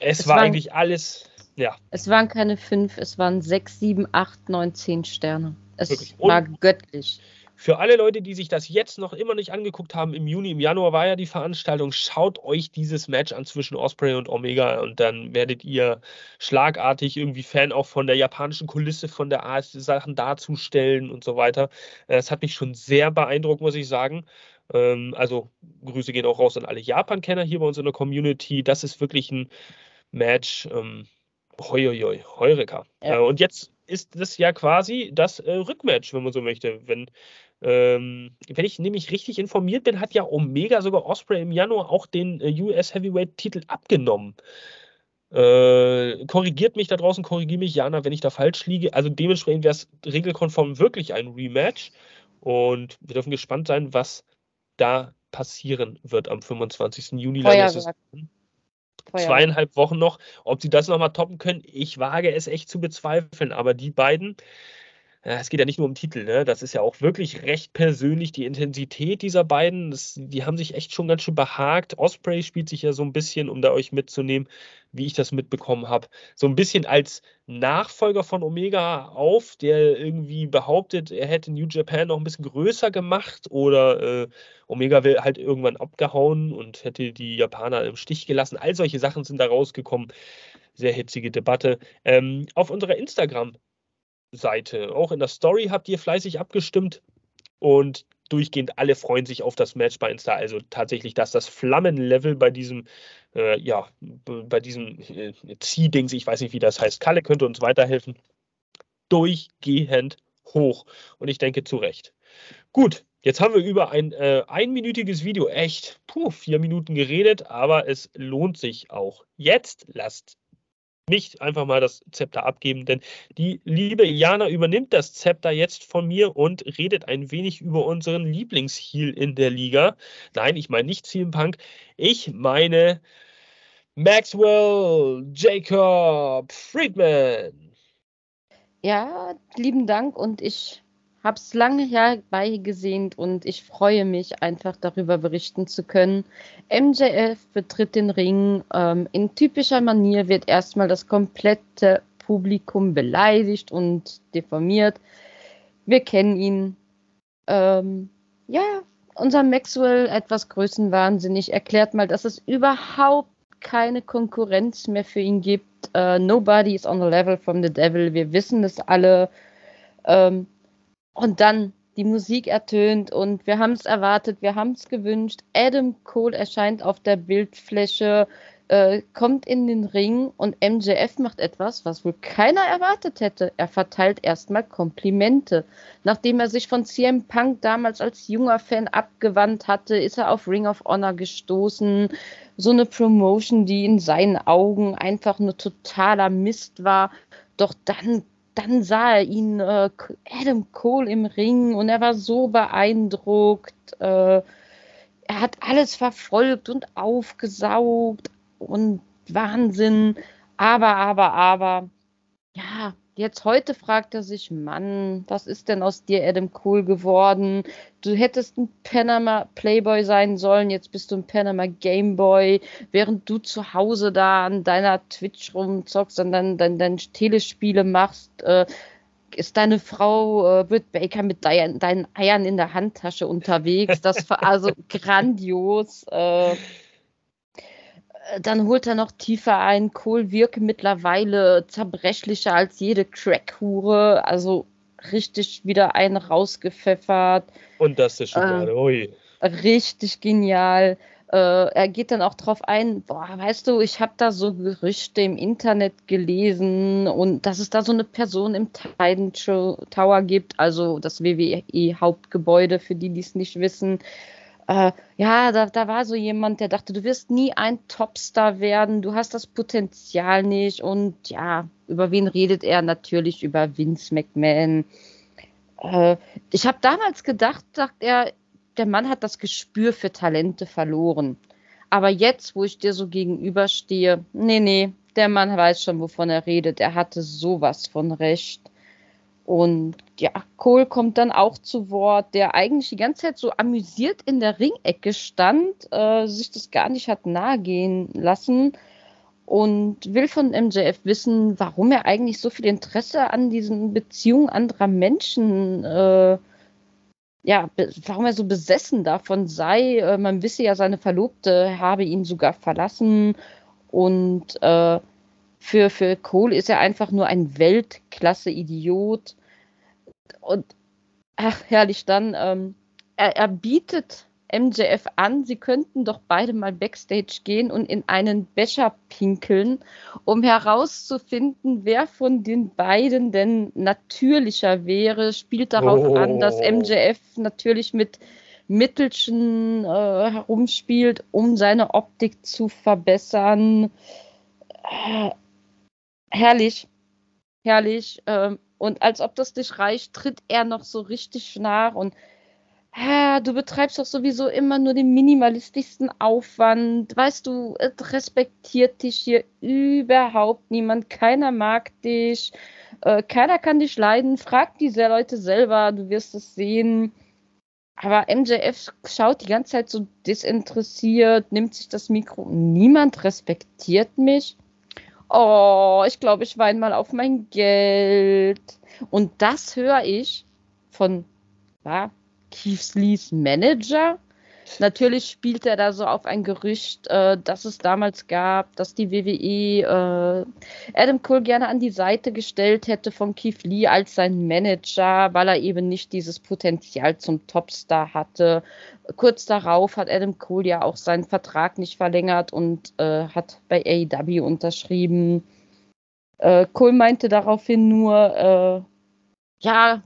Es, es war waren, eigentlich alles, ja. Es waren keine fünf, es waren sechs, sieben, acht, neun, zehn Sterne. Es war göttlich. Für alle Leute, die sich das jetzt noch immer nicht angeguckt haben, im Juni, im Januar war ja die Veranstaltung, schaut euch dieses Match an zwischen Osprey und Omega und dann werdet ihr schlagartig irgendwie Fan auch von der japanischen Kulisse, von der Art, Sachen darzustellen und so weiter. Es hat mich schon sehr beeindruckt, muss ich sagen. Ähm, also Grüße gehen auch raus an alle Japan-Kenner hier bei uns in der Community. Das ist wirklich ein Match. Ähm, hoi, hoi, hoi, Heureka. Ja. Äh, und jetzt ist das ja quasi das äh, Rückmatch, wenn man so möchte. Wenn ähm, wenn ich nämlich richtig informiert bin, hat ja Omega sogar Osprey im Januar auch den äh, US Heavyweight Titel abgenommen. Äh, korrigiert mich da draußen, korrigiere mich, Jana, wenn ich da falsch liege. Also dementsprechend wäre es regelkonform wirklich ein Rematch. Und wir dürfen gespannt sein, was da passieren wird am 25. Juni. Feuerwerk. Zweieinhalb Wochen noch. Ob sie das nochmal toppen können, ich wage es echt zu bezweifeln. Aber die beiden, es geht ja nicht nur um Titel, ne? das ist ja auch wirklich recht persönlich, die Intensität dieser beiden, das, die haben sich echt schon ganz schön behagt. Osprey spielt sich ja so ein bisschen, um da euch mitzunehmen, wie ich das mitbekommen habe, so ein bisschen als Nachfolger von Omega auf, der irgendwie behauptet, er hätte New Japan noch ein bisschen größer gemacht oder äh, Omega will halt irgendwann abgehauen und hätte die Japaner im Stich gelassen. All solche Sachen sind da rausgekommen. Sehr hitzige Debatte. Ähm, auf unserer Instagram Seite. Auch in der Story habt ihr fleißig abgestimmt und durchgehend alle freuen sich auf das Match bei Insta. Also tatsächlich, dass das Flammenlevel bei diesem, äh, ja, bei diesem äh, Ziehdings, ich weiß nicht, wie das heißt, Kalle könnte uns weiterhelfen, durchgehend hoch. Und ich denke zu Recht. Gut, jetzt haben wir über ein äh, einminütiges Video echt, puh, vier Minuten geredet, aber es lohnt sich auch. Jetzt lasst nicht einfach mal das Zepter abgeben, denn die liebe Jana übernimmt das Zepter jetzt von mir und redet ein wenig über unseren Lieblingsheel in der Liga. Nein, ich meine nicht CM Punk, ich meine Maxwell Jacob Friedman. Ja, lieben Dank und ich habe es lange herbeigesehnt und ich freue mich einfach darüber berichten zu können. MJF betritt den Ring. Ähm, in typischer Manier wird erstmal das komplette Publikum beleidigt und deformiert. Wir kennen ihn. Ähm, ja, unser Maxwell, etwas größenwahnsinnig, erklärt mal, dass es überhaupt keine Konkurrenz mehr für ihn gibt. Uh, nobody is on the level from the devil. Wir wissen es alle. Ähm, und dann die Musik ertönt und wir haben es erwartet, wir haben es gewünscht. Adam Cole erscheint auf der Bildfläche. äh, kommt in den Ring und MJF macht etwas, was wohl keiner erwartet hätte. Er verteilt erstmal Komplimente. Nachdem er sich von CM Punk damals als junger Fan abgewandt hatte, ist er auf Ring of Honor gestoßen. So eine Promotion, die in seinen Augen einfach nur totaler Mist war. Doch dann dann sah er ihn, äh, Adam Cole im Ring, und er war so beeindruckt. Äh, er hat alles verfolgt und aufgesaugt und Wahnsinn. Aber, aber, aber, ja, jetzt heute fragt er sich, Mann, was ist denn aus dir, Adam Cole, geworden? Du hättest ein Panama Playboy sein sollen, jetzt bist du ein Panama Gameboy, während du zu Hause da an deiner Twitch rumzockst und dann dein, dein Telespiele machst. Äh, ist deine Frau äh, Britt Baker mit dein, deinen Eiern in der Handtasche unterwegs. Das war also grandios. Äh, dann holt er noch tiefer ein. Kohl wirke mittlerweile zerbrechlicher als jede Crackhure. Also richtig wieder einen rausgepfeffert. Und das ist schon äh, gerade, ui. Richtig genial. Äh, er geht dann auch darauf ein, boah, weißt du, ich habe da so Gerüchte im Internet gelesen und dass es da so eine Person im Titan Tower gibt, also das WWE-Hauptgebäude, für die, die es nicht wissen. Äh, ja, da, da war so jemand, der dachte, du wirst nie ein Topstar werden, du hast das Potenzial nicht und ja, über wen redet er? Natürlich über Vince McMahon. Äh, ich habe damals gedacht, sagt er, der Mann hat das Gespür für Talente verloren. Aber jetzt, wo ich dir so gegenüberstehe, nee, nee, der Mann weiß schon, wovon er redet. Er hatte sowas von Recht. Und ja, Cole kommt dann auch zu Wort, der eigentlich die ganze Zeit so amüsiert in der Ringecke stand, äh, sich das gar nicht hat nahegehen lassen und will von MJF wissen, warum er eigentlich so viel Interesse an diesen Beziehungen anderer Menschen äh, ja, warum er so besessen davon sei. Äh, man wisse ja, seine Verlobte habe ihn sogar verlassen und äh, für, für Cole ist er einfach nur ein Weltklasse-Idiot. Und ach, herrlich dann, ähm, er, er bietet MJF an, sie könnten doch beide mal backstage gehen und in einen Becher pinkeln, um herauszufinden, wer von den beiden denn natürlicher wäre. Spielt darauf oh. an, dass MJF natürlich mit Mittelchen äh, herumspielt, um seine Optik zu verbessern. Äh, herrlich, herrlich. Äh, und als ob das nicht reicht, tritt er noch so richtig nach und ja, du betreibst doch sowieso immer nur den minimalistischsten Aufwand. Weißt du, es respektiert dich hier überhaupt niemand. Keiner mag dich. Äh, keiner kann dich leiden. Frag diese Leute selber, du wirst es sehen. Aber MJF schaut die ganze Zeit so desinteressiert, nimmt sich das Mikro. Niemand respektiert mich. Oh, ich glaube, ich weine mal auf mein Geld. Und das höre ich von ja, Keith Lees Manager. Natürlich spielt er da so auf ein Gerücht, äh, das es damals gab, dass die WWE äh, Adam Cole gerne an die Seite gestellt hätte von Keith Lee als sein Manager, weil er eben nicht dieses Potenzial zum Topstar hatte. Kurz darauf hat Adam Cole ja auch seinen Vertrag nicht verlängert und äh, hat bei AEW unterschrieben. Äh, Cole meinte daraufhin nur, äh, ja,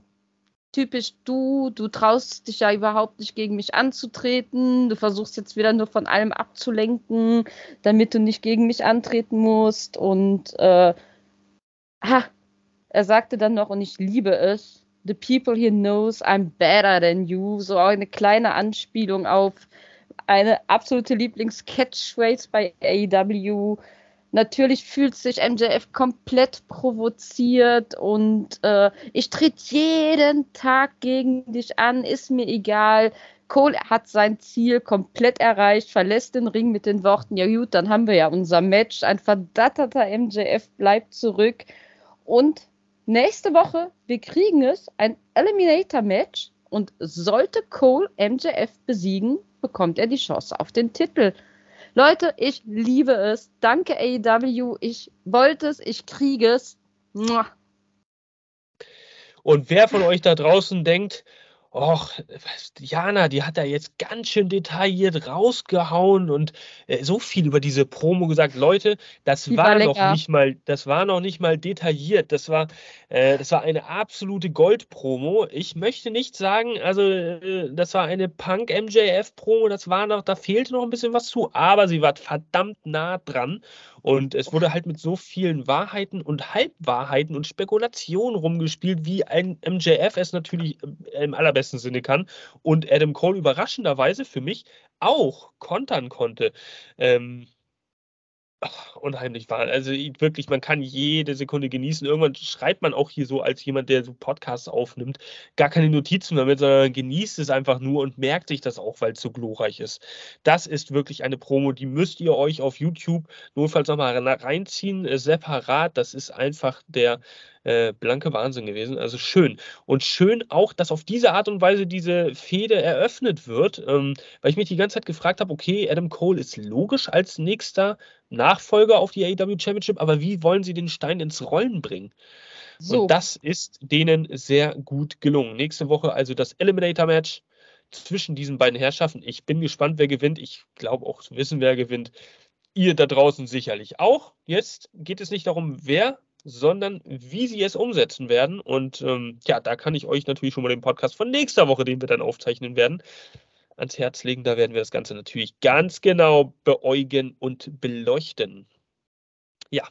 typisch du, du traust dich ja überhaupt nicht gegen mich anzutreten, du versuchst jetzt wieder nur von allem abzulenken, damit du nicht gegen mich antreten musst. Und äh, ha, er sagte dann noch und ich liebe es, the people here knows I'm better than you, so eine kleine Anspielung auf eine absolute Lieblings-Catchphrase bei AEW, Natürlich fühlt sich MJF komplett provoziert und äh, ich tritt jeden Tag gegen dich an, ist mir egal. Cole hat sein Ziel komplett erreicht, verlässt den Ring mit den Worten, ja gut, dann haben wir ja unser Match. Ein verdatterter MJF bleibt zurück. Und nächste Woche, wir kriegen es, ein Eliminator-Match. Und sollte Cole MJF besiegen, bekommt er die Chance auf den Titel. Leute, ich liebe es. Danke AEW. Ich wollte es, ich kriege es. Und wer von euch da draußen denkt, Och, Jana, die hat da jetzt ganz schön detailliert rausgehauen und äh, so viel über diese Promo gesagt. Leute, das war, war noch nicht mal, das war noch nicht mal detailliert. Das war, äh, das war eine absolute Gold-Promo. Ich möchte nicht sagen, also äh, das war eine Punk-MJF-Promo, das war noch, da fehlte noch ein bisschen was zu, aber sie war verdammt nah dran. Und es wurde halt mit so vielen Wahrheiten und Halbwahrheiten und Spekulationen rumgespielt, wie ein MJF es natürlich im allerbesten Sinne kann. Und Adam Cole überraschenderweise für mich auch kontern konnte. Ähm, unheimlich war. Also wirklich, man kann jede Sekunde genießen. Irgendwann schreibt man auch hier so als jemand, der so Podcasts aufnimmt, gar keine Notizen mehr mit, sondern genießt es einfach nur und merkt sich das auch, weil es so glorreich ist. Das ist wirklich eine Promo, die müsst ihr euch auf YouTube notfalls nochmal reinziehen, äh, separat. Das ist einfach der äh, blanke Wahnsinn gewesen. Also schön. Und schön auch, dass auf diese Art und Weise diese Fehde eröffnet wird, ähm, weil ich mich die ganze Zeit gefragt habe, okay, Adam Cole ist logisch als nächster Nachfolger auf die AEW Championship, aber wie wollen sie den Stein ins Rollen bringen? So. Und das ist denen sehr gut gelungen. Nächste Woche also das Eliminator-Match zwischen diesen beiden Herrschaften. Ich bin gespannt, wer gewinnt. Ich glaube auch zu wissen, wer gewinnt. Ihr da draußen sicherlich auch. Jetzt geht es nicht darum, wer sondern wie sie es umsetzen werden. Und ähm, ja, da kann ich euch natürlich schon mal den Podcast von nächster Woche, den wir dann aufzeichnen werden, ans Herz legen. Da werden wir das Ganze natürlich ganz genau beäugen und beleuchten. Ja,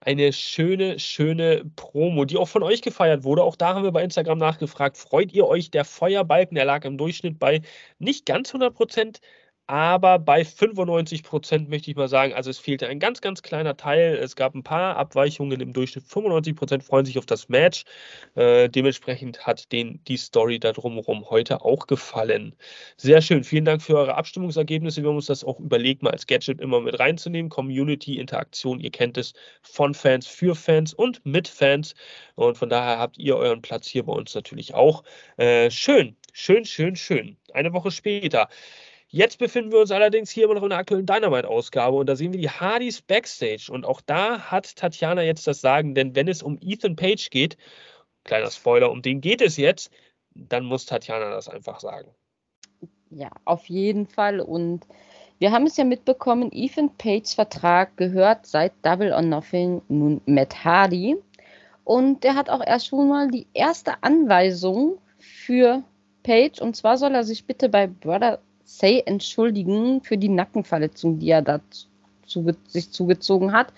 eine schöne, schöne Promo, die auch von euch gefeiert wurde. Auch da haben wir bei Instagram nachgefragt. Freut ihr euch? Der Feuerbalken, der lag im Durchschnitt bei nicht ganz 100 Prozent, aber bei 95 Prozent möchte ich mal sagen, also es fehlte ein ganz, ganz kleiner Teil. Es gab ein paar Abweichungen im Durchschnitt. 95 Prozent freuen sich auf das Match. Äh, dementsprechend hat denen die Story da drumherum heute auch gefallen. Sehr schön. Vielen Dank für eure Abstimmungsergebnisse. Wir haben uns das auch überlegt, mal als Gadget immer mit reinzunehmen. Community, Interaktion, ihr kennt es von Fans für Fans und mit Fans. Und von daher habt ihr euren Platz hier bei uns natürlich auch. Äh, schön, schön, schön, schön. Eine Woche später. Jetzt befinden wir uns allerdings hier immer noch in der aktuellen Dynamite-Ausgabe und da sehen wir die Hardys Backstage. Und auch da hat Tatjana jetzt das Sagen, denn wenn es um Ethan Page geht, kleiner Spoiler, um den geht es jetzt, dann muss Tatjana das einfach sagen. Ja, auf jeden Fall. Und wir haben es ja mitbekommen, Ethan Pages Vertrag gehört seit Double or Nothing nun Matt Hardy. Und der hat auch erst schon mal die erste Anweisung für Page. Und zwar soll er sich bitte bei Brother Say entschuldigen für die Nackenverletzung, die er da zu, sich zugezogen hat.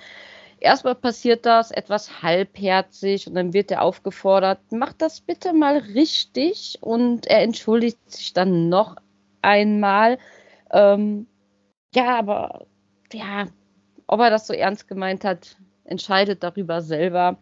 Erstmal passiert das etwas halbherzig und dann wird er aufgefordert, mach das bitte mal richtig und er entschuldigt sich dann noch einmal. Ähm, ja, aber ja, ob er das so ernst gemeint hat, entscheidet darüber selber.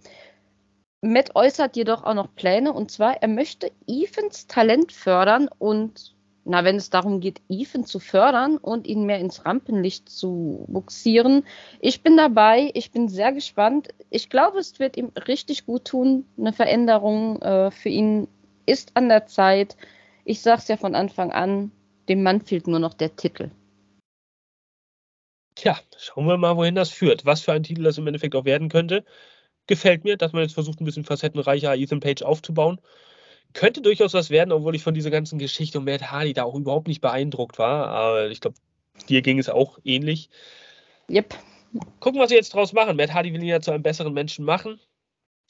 Matt äußert jedoch auch noch Pläne und zwar, er möchte Evans Talent fördern und na, wenn es darum geht, Ethan zu fördern und ihn mehr ins Rampenlicht zu buxieren. Ich bin dabei, ich bin sehr gespannt. Ich glaube, es wird ihm richtig gut tun. Eine Veränderung äh, für ihn ist an der Zeit. Ich sage es ja von Anfang an, dem Mann fehlt nur noch der Titel. Tja, schauen wir mal, wohin das führt. Was für ein Titel das im Endeffekt auch werden könnte. Gefällt mir, dass man jetzt versucht, ein bisschen facettenreicher Ethan Page aufzubauen könnte durchaus was werden, obwohl ich von dieser ganzen Geschichte um Matt Hardy da auch überhaupt nicht beeindruckt war. Aber ich glaube, dir ging es auch ähnlich. Yep. Gucken, was sie jetzt draus machen. Matt Hardy will ihn ja zu einem besseren Menschen machen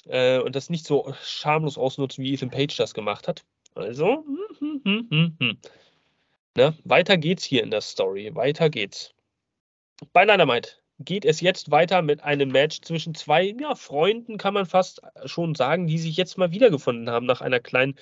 äh, und das nicht so schamlos ausnutzen, wie Ethan Page das gemacht hat. Also, hm, hm, hm, hm. Ne? weiter geht's hier in der Story. Weiter geht's. Bei Dynamite geht es jetzt weiter mit einem Match zwischen zwei ja, Freunden, kann man fast schon sagen, die sich jetzt mal wiedergefunden haben nach einer kleinen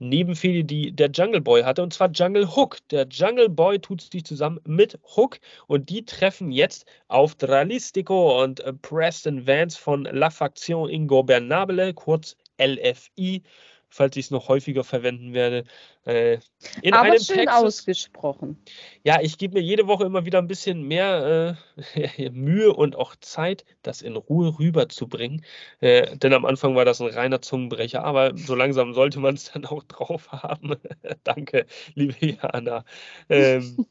Nebenfehde, die der Jungle Boy hatte, und zwar Jungle Hook. Der Jungle Boy tut sich zusammen mit Hook und die treffen jetzt auf Dralistico und Preston Vance von La Faction Ingobernable, kurz LFI falls ich es noch häufiger verwenden werde. Äh, in Aber einem schön Texas. ausgesprochen. Ja, ich gebe mir jede Woche immer wieder ein bisschen mehr äh, Mühe und auch Zeit, das in Ruhe rüberzubringen. Äh, denn am Anfang war das ein reiner Zungenbrecher, aber so langsam sollte man es dann auch drauf haben. Danke, liebe Jana. Ähm,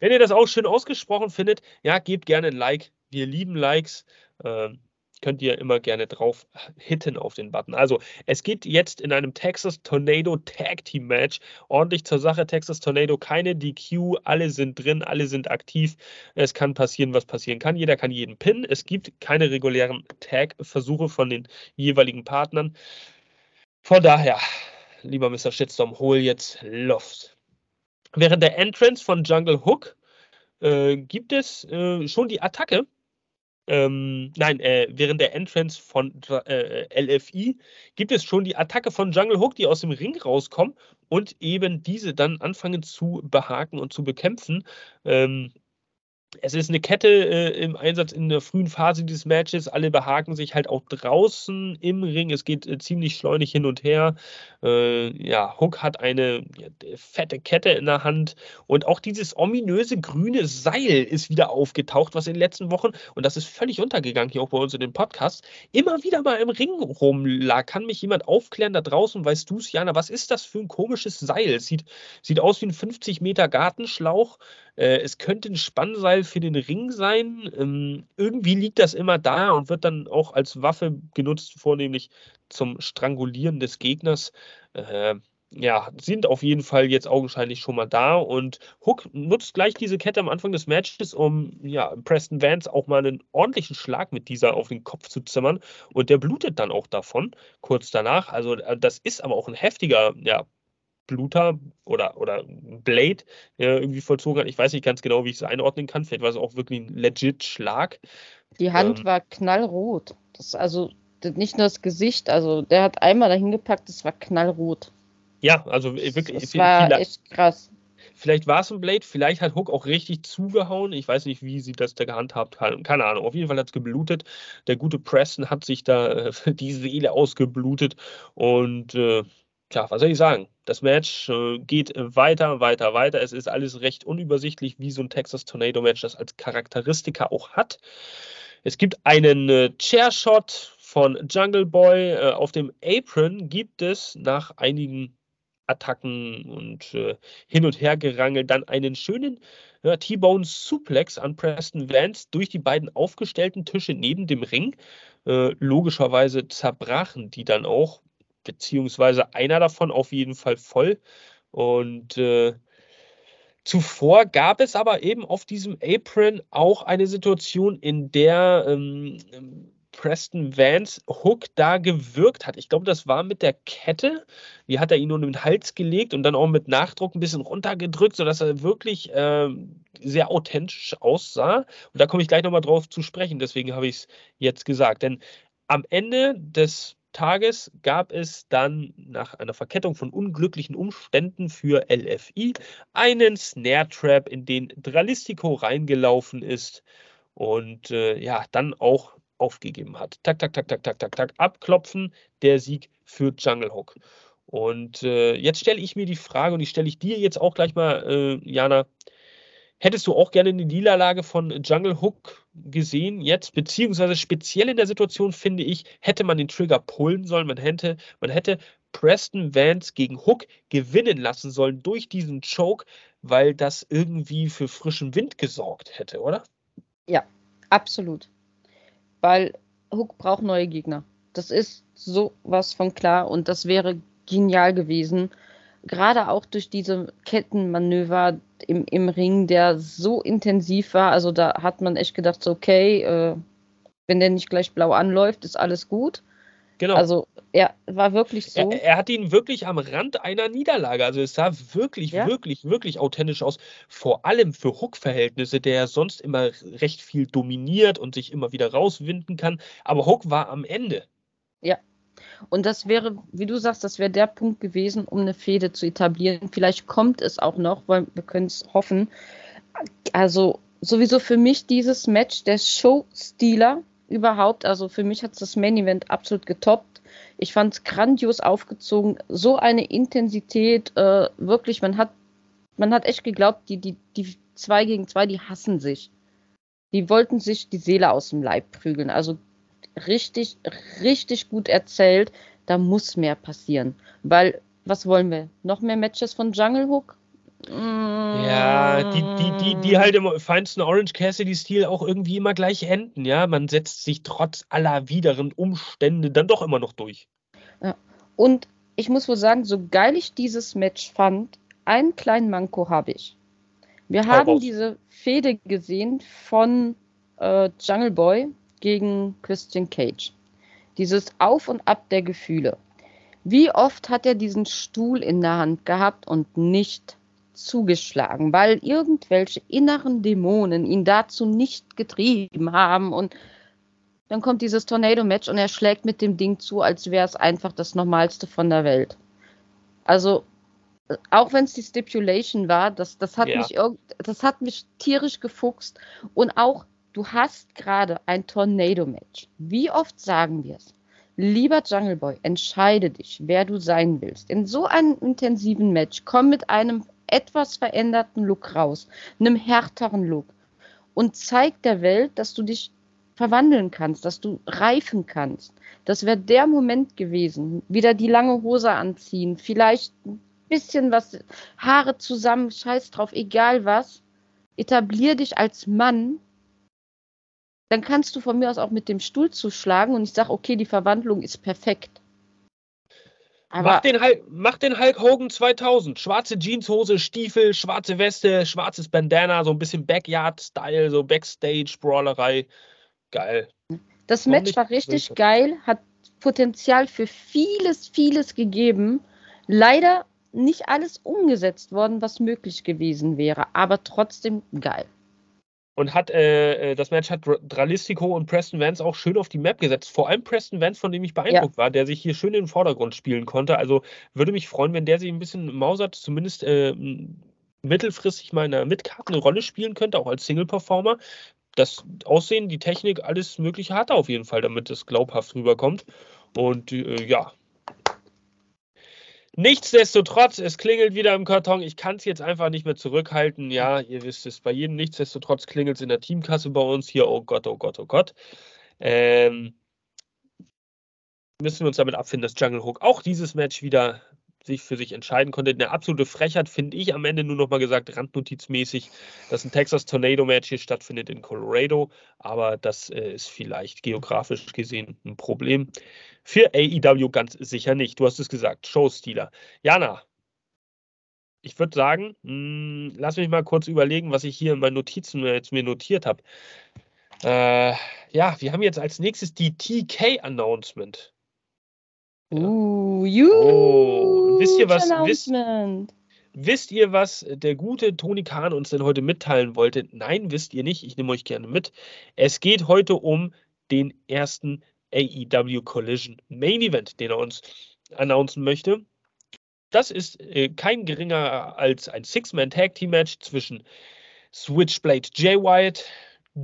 wenn ihr das auch schön ausgesprochen findet, ja, gebt gerne ein Like. Wir lieben Likes. Ähm, könnt ihr immer gerne drauf hitten auf den Button. Also, es geht jetzt in einem Texas Tornado Tag Team Match ordentlich zur Sache. Texas Tornado, keine DQ, alle sind drin, alle sind aktiv. Es kann passieren, was passieren kann. Jeder kann jeden pinnen. Es gibt keine regulären Tag-Versuche von den jeweiligen Partnern. Von daher, lieber Mr. Shitstorm, hol jetzt Luft. Während der Entrance von Jungle Hook äh, gibt es äh, schon die Attacke. Ähm, nein, äh, während der Entrance von äh, LFI gibt es schon die Attacke von Jungle Hook, die aus dem Ring rauskommen und eben diese dann anfangen zu behaken und zu bekämpfen. Ähm, es ist eine Kette äh, im Einsatz in der frühen Phase dieses Matches. Alle behaken sich halt auch draußen im Ring. Es geht äh, ziemlich schleunig hin und her. Äh, ja, Hook hat eine ja, fette Kette in der Hand und auch dieses ominöse grüne Seil ist wieder aufgetaucht, was in den letzten Wochen, und das ist völlig untergegangen hier auch bei uns in den Podcasts, immer wieder mal im Ring rumlag. Kann mich jemand aufklären da draußen? Weißt du es, Jana? Was ist das für ein komisches Seil? Es sieht, sieht aus wie ein 50 Meter Gartenschlauch. Äh, es könnte ein Spannseil für den Ring sein. Ähm, irgendwie liegt das immer da und wird dann auch als Waffe genutzt, vornehmlich zum Strangulieren des Gegners. Äh, ja, sind auf jeden Fall jetzt augenscheinlich schon mal da und Hook nutzt gleich diese Kette am Anfang des Matches, um ja, Preston Vance auch mal einen ordentlichen Schlag mit dieser auf den Kopf zu zimmern und der blutet dann auch davon kurz danach. Also äh, das ist aber auch ein heftiger ja, Bluter oder, oder Blade äh, irgendwie vollzogen hat. Ich weiß nicht ganz genau, wie ich es einordnen kann. Vielleicht war es auch wirklich ein legit Schlag. Die Hand ähm, war knallrot. Das also nicht nur das Gesicht, also der hat einmal dahin gepackt, das war knallrot. Ja, also wirklich. Das war echt krass. Vielleicht war es ein Blade, vielleicht hat Hook auch richtig zugehauen. Ich weiß nicht, wie sie das da gehandhabt haben. Keine Ahnung. Auf jeden Fall hat es geblutet. Der gute Preston hat sich da äh, die Seele ausgeblutet. Und äh, tja, was soll ich sagen? Das Match äh, geht weiter, weiter, weiter. Es ist alles recht unübersichtlich, wie so ein Texas Tornado Match das als Charakteristika auch hat. Es gibt einen äh, Chairshot von Jungle Boy. Äh, auf dem Apron gibt es nach einigen Attacken und äh, hin und her gerangelt dann einen schönen ja, T-Bone Suplex an Preston Vance durch die beiden aufgestellten Tische neben dem Ring. Äh, logischerweise zerbrachen die dann auch beziehungsweise einer davon auf jeden Fall voll. Und äh, zuvor gab es aber eben auf diesem Apron auch eine Situation, in der ähm, Preston Vance Hook da gewirkt hat. Ich glaube, das war mit der Kette. Die hat er ihn nur um den Hals gelegt und dann auch mit Nachdruck ein bisschen runtergedrückt, sodass er wirklich äh, sehr authentisch aussah. Und da komme ich gleich nochmal drauf zu sprechen. Deswegen habe ich es jetzt gesagt. Denn am Ende des Tages gab es dann nach einer Verkettung von unglücklichen Umständen für LFI einen Snare Trap, in den Dralistico reingelaufen ist und äh, ja, dann auch aufgegeben hat. Tak, tak, tak, tak, tak, tak, tak, abklopfen, der Sieg für Jungle Hook. Und äh, jetzt stelle ich mir die Frage und die stelle ich dir jetzt auch gleich mal, äh, Jana. Hättest du auch gerne eine Niederlage von Jungle Hook gesehen jetzt, beziehungsweise speziell in der Situation finde ich, hätte man den Trigger pullen sollen, man hätte, man hätte Preston Vance gegen Hook gewinnen lassen sollen durch diesen Choke, weil das irgendwie für frischen Wind gesorgt hätte, oder? Ja, absolut. Weil Hook braucht neue Gegner. Das ist sowas von klar und das wäre genial gewesen gerade auch durch diese Kettenmanöver im, im Ring, der so intensiv war, also da hat man echt gedacht, so, okay, äh, wenn der nicht gleich blau anläuft, ist alles gut. Genau. Also er war wirklich so. Er, er, hat ihn wirklich am Rand einer Niederlage. Also es sah wirklich, ja. wirklich, wirklich authentisch aus. Vor allem für Hook-Verhältnisse, der sonst immer recht viel dominiert und sich immer wieder rauswinden kann. Aber Hook war am Ende. Ja, und das wäre, wie du sagst, das wäre der Punkt gewesen, um eine Fehde zu etablieren. Vielleicht kommt es auch noch, weil wir können es hoffen. Also sowieso für mich dieses Match der Show-Stealer überhaupt. Also für mich hat es das Main Event absolut getoppt. Ich fand es grandios aufgezogen. So eine Intensität, äh, wirklich, man hat, man hat echt geglaubt, die, die, die zwei gegen zwei, die hassen sich. Die wollten sich die Seele aus dem Leib prügeln. Also richtig, richtig gut erzählt. Da muss mehr passieren. Weil, was wollen wir? Noch mehr Matches von Jungle Hook? Ja, die, die, die, die halt im feinsten Orange Cassidy-Stil auch irgendwie immer gleich enden, ja. Man setzt sich trotz aller wideren Umstände dann doch immer noch durch. Ja. Und ich muss wohl sagen, so geil ich dieses Match fand, einen kleinen Manko habe ich. Wir haben raus. diese Fehde gesehen von äh, Jungle Boy gegen Christian Cage. Dieses Auf und Ab der Gefühle. Wie oft hat er diesen Stuhl in der Hand gehabt und nicht zugeschlagen, weil irgendwelche inneren Dämonen ihn dazu nicht getrieben haben und dann kommt dieses Tornado-Match und er schlägt mit dem Ding zu, als wäre es einfach das Normalste von der Welt. Also, auch wenn es die Stipulation war, das, das, hat ja. mich das hat mich tierisch gefuchst. Und auch, du hast gerade ein Tornado-Match. Wie oft sagen wir es? Lieber Jungle Boy, entscheide dich, wer du sein willst. In so einem intensiven Match, komm mit einem etwas veränderten Look raus, einem härteren Look und zeig der Welt, dass du dich verwandeln kannst, dass du reifen kannst. Das wäre der Moment gewesen. Wieder die lange Hose anziehen, vielleicht ein bisschen was, Haare zusammen, scheiß drauf, egal was. Etablier dich als Mann. Dann kannst du von mir aus auch mit dem Stuhl zuschlagen und ich sage, okay, die Verwandlung ist perfekt. Aber mach, den Hulk, mach den Hulk Hogan 2000. Schwarze Jeanshose, Stiefel, schwarze Weste, schwarzes Bandana, so ein bisschen Backyard-Style, so Backstage-Brawlerei. Geil. Das Match war richtig sicher. geil, hat Potenzial für vieles, vieles gegeben. Leider nicht alles umgesetzt worden, was möglich gewesen wäre, aber trotzdem geil. Und hat äh, äh das Match hat Dralistico und Preston Vance auch schön auf die Map gesetzt. Vor allem Preston Vance, von dem ich beeindruckt ja. war, der sich hier schön in den Vordergrund spielen konnte. Also würde mich freuen, wenn der sich ein bisschen mausert, zumindest äh, mittelfristig mal in der Midcard eine Rolle spielen könnte, auch als Single-Performer das Aussehen, die Technik, alles Mögliche hat er auf jeden Fall, damit es glaubhaft rüberkommt. Und äh, ja. Nichtsdestotrotz, es klingelt wieder im Karton. Ich kann es jetzt einfach nicht mehr zurückhalten. Ja, ihr wisst es, bei jedem Nichtsdestotrotz klingelt es in der Teamkasse bei uns hier. Oh Gott, oh Gott, oh Gott. Ähm, müssen wir uns damit abfinden, dass Jungle Hook auch dieses Match wieder sich für sich entscheiden konnte. Eine absolute Frechheit finde ich am Ende nur noch mal gesagt, randnotizmäßig, dass ein Texas Tornado Match hier stattfindet in Colorado. Aber das äh, ist vielleicht geografisch gesehen ein Problem. Für AEW ganz sicher nicht. Du hast es gesagt, Showstealer. Jana, ich würde sagen, mh, hm, lass mich mal kurz überlegen, was ich hier in meinen Notizen jetzt mir notiert habe. Äh, ja, wir haben jetzt als nächstes die TK-Announcement. Uh, you. Oh, wisst ihr was? Wisst, wisst ihr, was der gute Toni Kahn uns denn heute mitteilen wollte? Nein, wisst ihr nicht. Ich nehme euch gerne mit. Es geht heute um den ersten AEW Collision Main Event, den er uns announcen möchte. Das ist äh, kein geringer als ein Six-Man Tag Team Match zwischen Switchblade Jay White,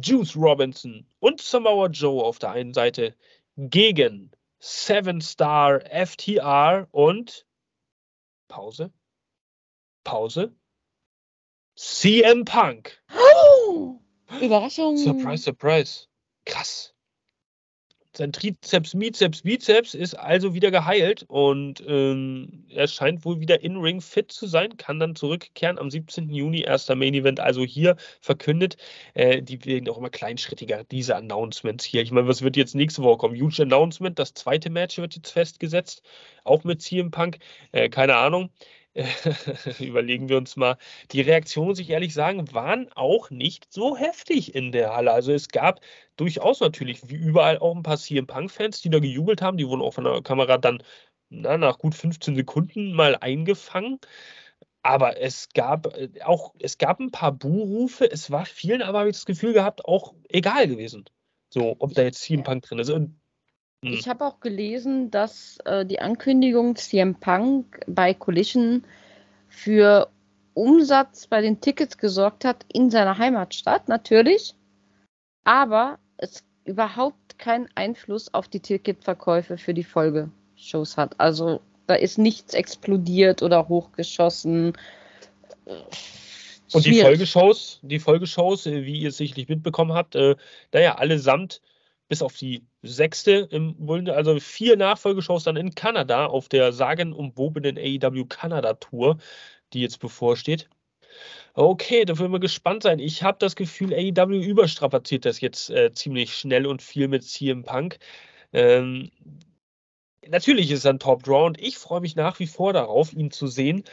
Juice Robinson und Samoa Joe auf der einen Seite gegen Seven Star FTR und Pause. Pause. CM Punk. Oh, Überraschung. Surprise, surprise. Krass. Sein Trizeps, Mizeps, Bizeps ist also wieder geheilt und ähm, er scheint wohl wieder in Ring fit zu sein, kann dann zurückkehren am 17. Juni, erster Main Event, also hier verkündet. Äh, die werden auch immer kleinschrittiger, diese Announcements hier. Ich meine, was wird jetzt nächste Woche kommen? Huge Announcement, das zweite Match wird jetzt festgesetzt, auch mit CM Punk, äh, keine Ahnung. überlegen wir uns mal. Die Reaktionen, muss ich ehrlich sagen, waren auch nicht so heftig in der Halle. Also es gab durchaus natürlich, wie überall, auch ein paar CM Punk-Fans, die da gejubelt haben. Die wurden auch von der Kamera dann na, nach gut 15 Sekunden mal eingefangen. Aber es gab äh, auch, es gab ein paar Buhrufe. Es war vielen aber, habe ich das Gefühl gehabt, auch egal gewesen. So, ob da jetzt CM Punk drin ist. Und hm. Ich habe auch gelesen, dass äh, die Ankündigung CM Punk bei Collision für Umsatz bei den Tickets gesorgt hat in seiner Heimatstadt, natürlich. Aber es überhaupt keinen Einfluss auf die Ticketverkäufe für die Folgeshows hat. Also da ist nichts explodiert oder hochgeschossen. Und die Folgeshows, die Folgeshows, wie ihr es sicherlich mitbekommen habt, äh, naja, allesamt bis auf die sechste im Bunde, also vier Nachfolgeshows dann in Kanada auf der sagenumwobenen AEW Kanada Tour, die jetzt bevorsteht. Okay, da würden wir gespannt sein. Ich habe das Gefühl, AEW überstrapaziert das jetzt äh, ziemlich schnell und viel mit CM Punk. Ähm, natürlich ist er ein Top-Draw und ich freue mich nach wie vor darauf, ihn zu sehen.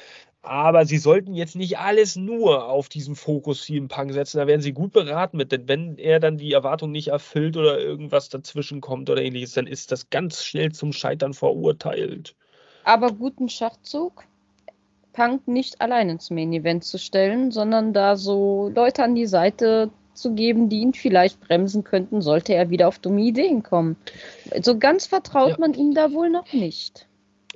Aber sie sollten jetzt nicht alles nur auf diesen Fokus CM Punk setzen. Da werden sie gut beraten mit, denn wenn er dann die Erwartung nicht erfüllt oder irgendwas dazwischen kommt oder ähnliches, dann ist das ganz schnell zum Scheitern verurteilt. Aber guten Schachzug, Punk nicht allein ins Main Event zu stellen, sondern da so Leute an die Seite zu geben, die ihn vielleicht bremsen könnten, sollte er wieder auf dumme Ideen kommen. So ganz vertraut ja. man ihm da wohl noch nicht.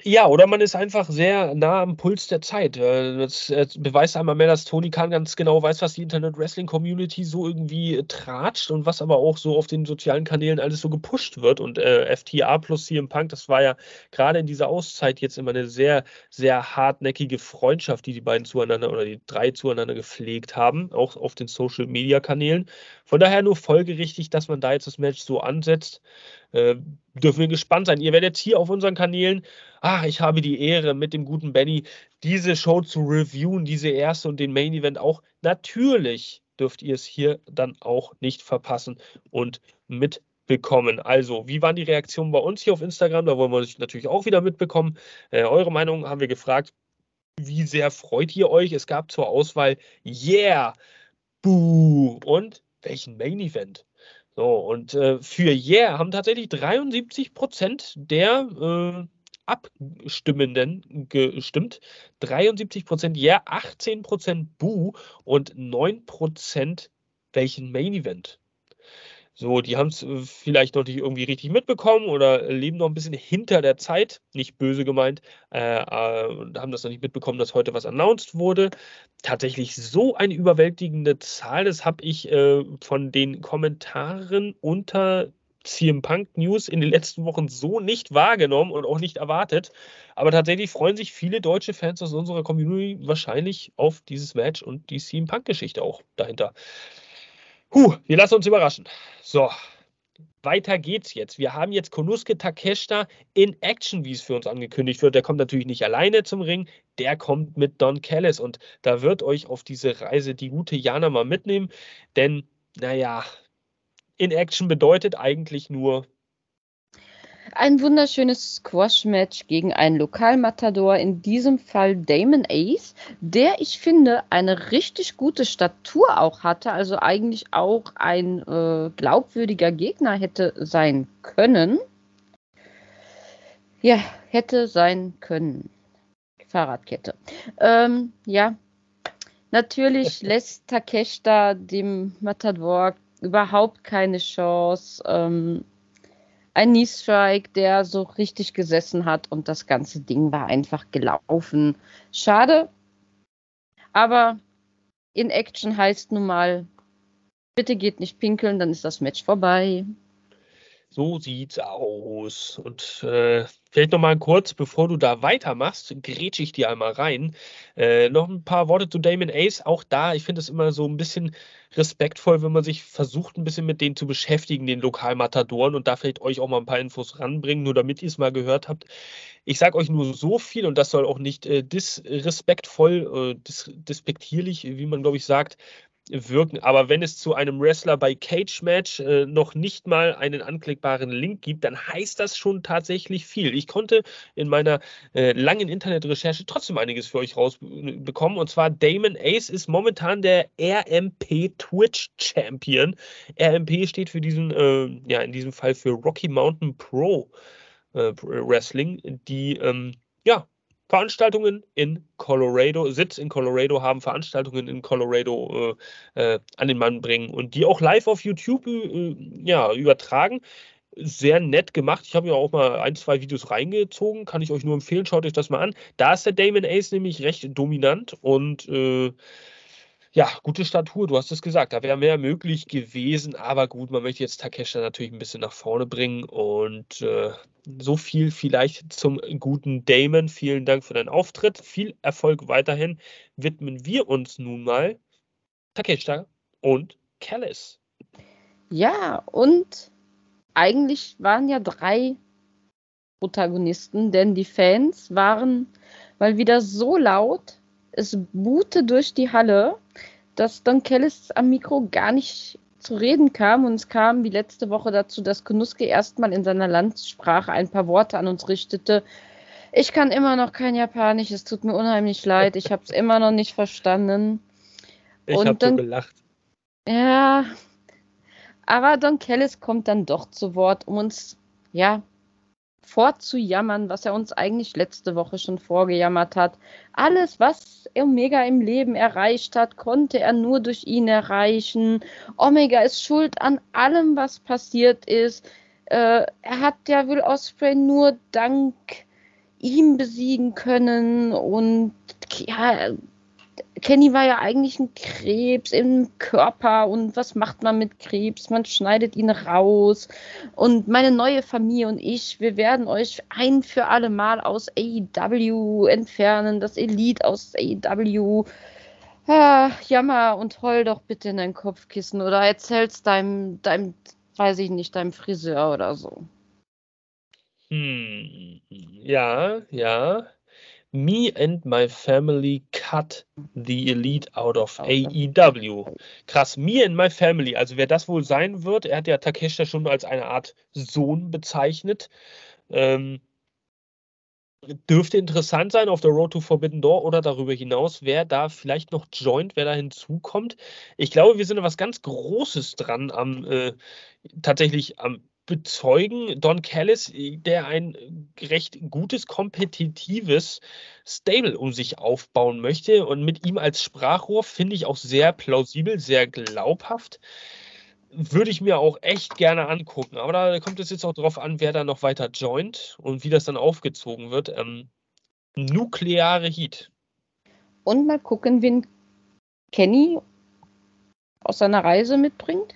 Ja, oder man ist einfach sehr nah am Puls der Zeit. Äh, das beweist einmal mehr, dass Tony Khan ganz genau weiß, was die Internet-Wrestling-Community so irgendwie tratscht und was aber auch so auf den sozialen Kanälen alles so gepusht wird. Und äh, FTA plus CM Punk, das war ja gerade in dieser Auszeit jetzt immer eine sehr, sehr hartnäckige Freundschaft, die die beiden zueinander oder die drei zueinander gepflegt haben, auch auf den Social-Media-Kanälen. Von daher nur folgerichtig, dass man da jetzt das Match so ansetzt. Äh, dürfen wir gespannt sein. Ihr werdet hier auf unseren Kanälen, ach, ich habe die Ehre, mit dem guten Benny diese Show zu reviewen, diese erste und den Main Event auch. Natürlich dürft ihr es hier dann auch nicht verpassen und mitbekommen. Also, wie waren die Reaktionen bei uns hier auf Instagram? Da wollen wir euch natürlich auch wieder mitbekommen. Äh, eure Meinung haben wir gefragt. Wie sehr freut ihr euch? Es gab zur Auswahl Yeah, Boo und welchen Main Event? So, und äh, für Yeah haben tatsächlich 73 Prozent der äh, Abstimmenden gestimmt. 73 Prozent Yeah, 18 Prozent Boo und 9 Prozent welchen Main Event. So, die haben es äh, vielleicht noch nicht irgendwie richtig mitbekommen oder leben noch ein bisschen hinter der Zeit, nicht böse gemeint, äh, äh, haben das noch nicht mitbekommen, dass heute was announced wurde. Tatsächlich so eine überwältigende Zahl, das habe ich äh, von den Kommentaren unter CM Punk News in den letzten Wochen so nicht wahrgenommen und auch nicht erwartet. Aber tatsächlich freuen sich viele deutsche Fans aus unserer Community wahrscheinlich auf dieses Match und die CM Punk Geschichte auch dahinter. Huh, wir lassen uns überraschen. So, weiter geht's jetzt. Wir haben jetzt Konuske Takeshita in Action, wie es für uns angekündigt wird. Der kommt natürlich nicht alleine zum Ring, der kommt mit Don Callis und da wird euch auf diese Reise die gute Jana mal mitnehmen, denn, naja, in Action bedeutet eigentlich nur ein wunderschönes Squash-Match gegen einen Lokalmatador, in diesem Fall Damon Ace, der ich finde eine richtig gute Statur auch hatte, also eigentlich auch ein äh, glaubwürdiger Gegner hätte sein können. Ja, hätte sein können. Fahrradkette. Ähm, ja, natürlich lässt Takeshita dem Matador überhaupt keine Chance. Ähm, ein Knee Strike, der so richtig gesessen hat und das ganze Ding war einfach gelaufen. Schade, aber in Action heißt nun mal, bitte geht nicht pinkeln, dann ist das Match vorbei. So sieht's aus. Und äh, vielleicht nochmal kurz, bevor du da weitermachst, grätsche ich dir einmal rein. Äh, noch ein paar Worte zu Damon Ace. Auch da, ich finde es immer so ein bisschen respektvoll, wenn man sich versucht, ein bisschen mit denen zu beschäftigen, den Lokalmatadoren und da vielleicht euch auch mal ein paar Infos ranbringen, nur damit ihr es mal gehört habt. Ich sage euch nur so viel und das soll auch nicht äh, disrespektvoll, äh, dis despektierlich, wie man glaube ich sagt, wirken. Aber wenn es zu einem Wrestler bei Cage Match äh, noch nicht mal einen anklickbaren Link gibt, dann heißt das schon tatsächlich viel. Ich konnte in meiner äh, langen Internetrecherche trotzdem einiges für euch rausbekommen. Und zwar Damon Ace ist momentan der RMP Twitch Champion. RMP steht für diesen, äh, ja, in diesem Fall für Rocky Mountain Pro äh, Wrestling, die ähm, ja, Veranstaltungen in Colorado, Sitz in Colorado haben, Veranstaltungen in Colorado äh, äh, an den Mann bringen und die auch live auf YouTube äh, ja, übertragen. Sehr nett gemacht. Ich habe mir auch mal ein, zwei Videos reingezogen. Kann ich euch nur empfehlen. Schaut euch das mal an. Da ist der Damon Ace nämlich recht dominant und äh, ja, gute Statur, du hast es gesagt, da wäre mehr möglich gewesen, aber gut, man möchte jetzt Takesha natürlich ein bisschen nach vorne bringen und äh, so viel vielleicht zum guten Damon. Vielen Dank für deinen Auftritt, viel Erfolg weiterhin. Widmen wir uns nun mal Takesha und Callis. Ja, und eigentlich waren ja drei Protagonisten, denn die Fans waren mal wieder so laut, es buhte durch die Halle, dass Don Kellis am Mikro gar nicht zu reden kam und es kam wie letzte Woche dazu, dass Kunuske erstmal in seiner Landssprache ein paar Worte an uns richtete. Ich kann immer noch kein Japanisch, es tut mir unheimlich leid, ich habe es immer noch nicht verstanden. Ich habe so gelacht. Ja, aber Don Kellis kommt dann doch zu Wort, um uns, ja, vorzujammern, was er uns eigentlich letzte Woche schon vorgejammert hat. Alles, was Omega im Leben erreicht hat, konnte er nur durch ihn erreichen. Omega ist schuld an allem, was passiert ist. Äh, er hat ja Will Osprey nur dank ihm besiegen können und ja, Kenny war ja eigentlich ein Krebs im Körper und was macht man mit Krebs? Man schneidet ihn raus. Und meine neue Familie und ich, wir werden euch ein für alle Mal aus AEW entfernen, das Elite aus AEW. Ja, jammer und heul doch bitte in dein Kopfkissen oder erzähl's deinem, deinem, weiß ich nicht, deinem Friseur oder so. Hm, ja, ja. Me and my family cut the elite out of AEW. Krass, me and my family. Also wer das wohl sein wird, er hat ja Takeshita schon als eine Art Sohn bezeichnet. Ähm, dürfte interessant sein auf der Road to Forbidden Door oder darüber hinaus, wer da vielleicht noch joint, wer da hinzukommt. Ich glaube, wir sind was ganz Großes dran am äh, tatsächlich am bezeugen, Don Callis, der ein recht gutes, kompetitives Stable um sich aufbauen möchte. Und mit ihm als Sprachrohr finde ich auch sehr plausibel, sehr glaubhaft. Würde ich mir auch echt gerne angucken. Aber da kommt es jetzt auch darauf an, wer da noch weiter joint und wie das dann aufgezogen wird. Ähm, nukleare Heat. Und mal gucken, wen Kenny aus seiner Reise mitbringt.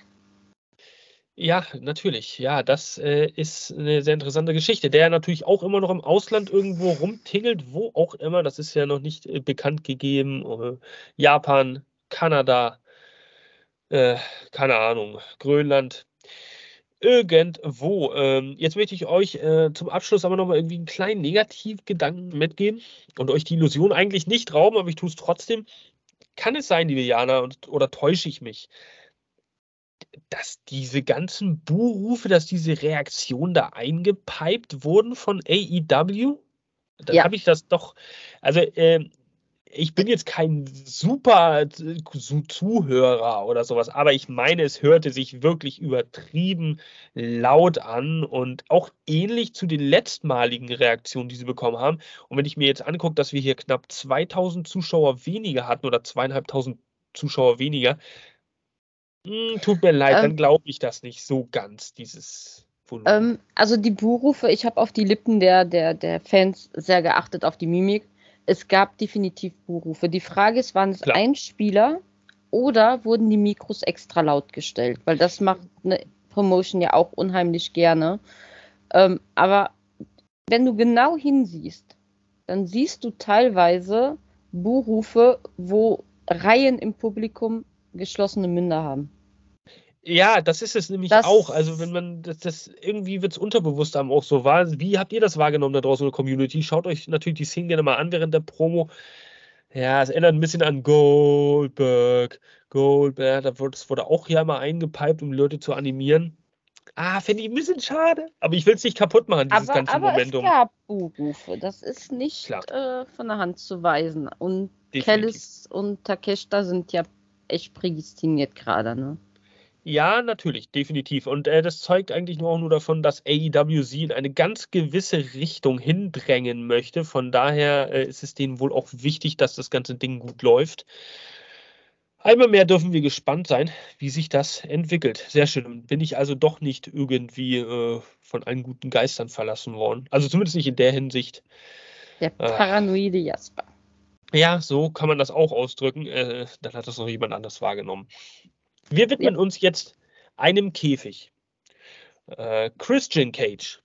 Ja, natürlich. Ja, das äh, ist eine sehr interessante Geschichte, der natürlich auch immer noch im Ausland irgendwo rumtingelt, wo auch immer. Das ist ja noch nicht äh, bekannt gegeben. Äh, Japan, Kanada, äh, keine Ahnung, Grönland, irgendwo. Ähm, jetzt möchte ich euch äh, zum Abschluss aber nochmal irgendwie einen kleinen Negativgedanken mitgeben und euch die Illusion eigentlich nicht rauben, aber ich tue es trotzdem. Kann es sein, liebe Jana, und, oder täusche ich mich? Dass diese ganzen Buhrufe, dass diese Reaktionen da eingepiped wurden von AEW? Dann ja. habe ich das doch, also äh, ich bin jetzt kein super Zuhörer oder sowas, aber ich meine, es hörte sich wirklich übertrieben laut an und auch ähnlich zu den letztmaligen Reaktionen, die sie bekommen haben. Und wenn ich mir jetzt angucke, dass wir hier knapp 2000 Zuschauer weniger hatten oder zweieinhalbtausend Zuschauer weniger, hm, tut mir leid, ähm, dann glaube ich das nicht so ganz, dieses ähm, also die Buhrufe, ich habe auf die Lippen der, der, der Fans sehr geachtet, auf die Mimik. Es gab definitiv Buhrufe. Die Frage ist, waren es Klar. Einspieler oder wurden die Mikros extra laut gestellt? Weil das macht eine Promotion ja auch unheimlich gerne. Ähm, aber wenn du genau hinsiehst, dann siehst du teilweise Buhrufe, wo Reihen im Publikum geschlossene Münder haben. Ja, das ist es nämlich das, auch. Also wenn man das, das irgendwie wird es unterbewusst einem auch so wahr. Wie habt ihr das wahrgenommen da draußen in der Community? Schaut euch natürlich die Szene gerne mal an während der Promo. Ja, es erinnert ein bisschen an Goldberg. Goldberg, da wurde, das wurde auch ja mal eingepiped, um Leute zu animieren. Ah, finde ich ein bisschen schade. Aber ich will es nicht kaputt machen, dieses aber, ganze aber Momentum. Es gab Buhrufe. Das ist nicht äh, von der Hand zu weisen. Und Kellis und Takeshita sind ja echt prädestiniert gerade, ne? Ja, natürlich, definitiv. Und äh, das zeugt eigentlich nur auch nur davon, dass AEW sie in eine ganz gewisse Richtung hindrängen möchte. Von daher äh, ist es denen wohl auch wichtig, dass das ganze Ding gut läuft. Einmal mehr dürfen wir gespannt sein, wie sich das entwickelt. Sehr schön. Bin ich also doch nicht irgendwie äh, von allen guten Geistern verlassen worden. Also zumindest nicht in der Hinsicht. Der paranoide Jasper. Ja, so kann man das auch ausdrücken. Äh, dann hat das noch jemand anders wahrgenommen. Wir widmen uns jetzt einem Käfig. Äh, Christian Cage.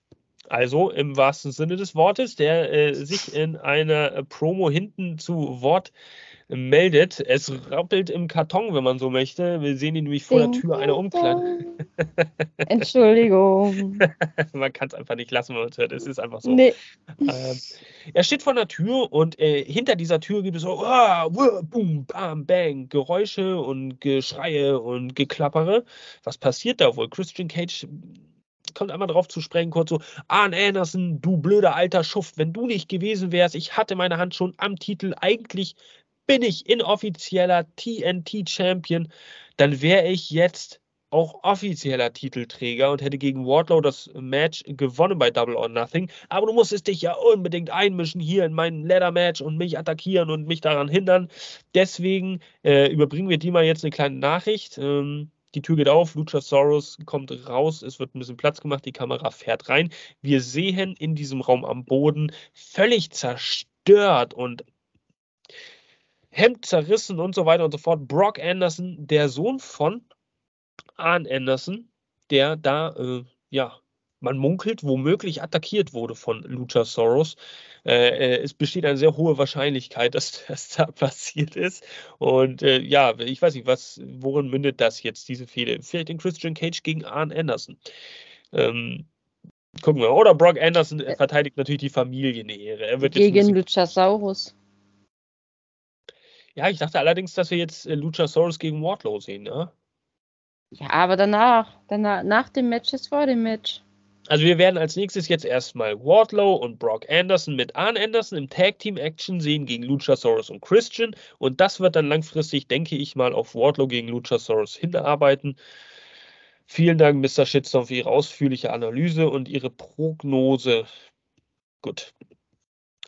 Also im wahrsten Sinne des Wortes, der äh, sich in einer Promo hinten zu Wort meldet. Es rappelt im Karton, wenn man so möchte. Wir sehen ihn nämlich vor ding, der Tür einer Umkleide. Entschuldigung. man kann es einfach nicht lassen, wenn man es hört. Es ist einfach so. Nee. Ähm, er steht vor der Tür und äh, hinter dieser Tür gibt es so ah, boom, bam, bang, Geräusche und Geschreie und Geklappere. Was passiert da wohl? Christian Cage kommt einmal drauf zu sprechen, kurz so, Arn Anderson, du blöder alter Schuft, wenn du nicht gewesen wärst, ich hatte meine Hand schon am Titel, eigentlich bin ich inoffizieller TNT-Champion, dann wäre ich jetzt auch offizieller Titelträger und hätte gegen Wardlow das Match gewonnen bei Double or Nothing. Aber du musstest dich ja unbedingt einmischen hier in mein Leather-Match und mich attackieren und mich daran hindern. Deswegen äh, überbringen wir dir mal jetzt eine kleine Nachricht. Ähm, die Tür geht auf, Luchasaurus kommt raus, es wird ein bisschen Platz gemacht, die Kamera fährt rein. Wir sehen in diesem Raum am Boden völlig zerstört und Hemd zerrissen und so weiter und so fort. Brock Anderson, der Sohn von Arn Anderson, der da, äh, ja, man munkelt, womöglich attackiert wurde von Luchasaurus. Äh, äh, es besteht eine sehr hohe Wahrscheinlichkeit, dass das da passiert ist. Und äh, ja, ich weiß nicht, was, worin mündet das jetzt, diese Fehde? Vielleicht in Christian Cage gegen Arn Anderson. Ähm, gucken wir. Oder Brock Anderson verteidigt natürlich die Familienehre. Er wird gegen Luchasaurus. Ja, ich dachte allerdings, dass wir jetzt äh, Luchasaurus gegen Wardlow sehen, ne? Ja, aber danach, danach, nach dem Match ist vor dem Match. Also wir werden als nächstes jetzt erstmal Wardlow und Brock Anderson mit Arn Anderson im Tag Team Action sehen gegen Luchasaurus und Christian und das wird dann langfristig, denke ich mal, auf Wardlow gegen Luchasaurus hinarbeiten. Vielen Dank, Mr. Shitstorm, für Ihre ausführliche Analyse und Ihre Prognose. Gut.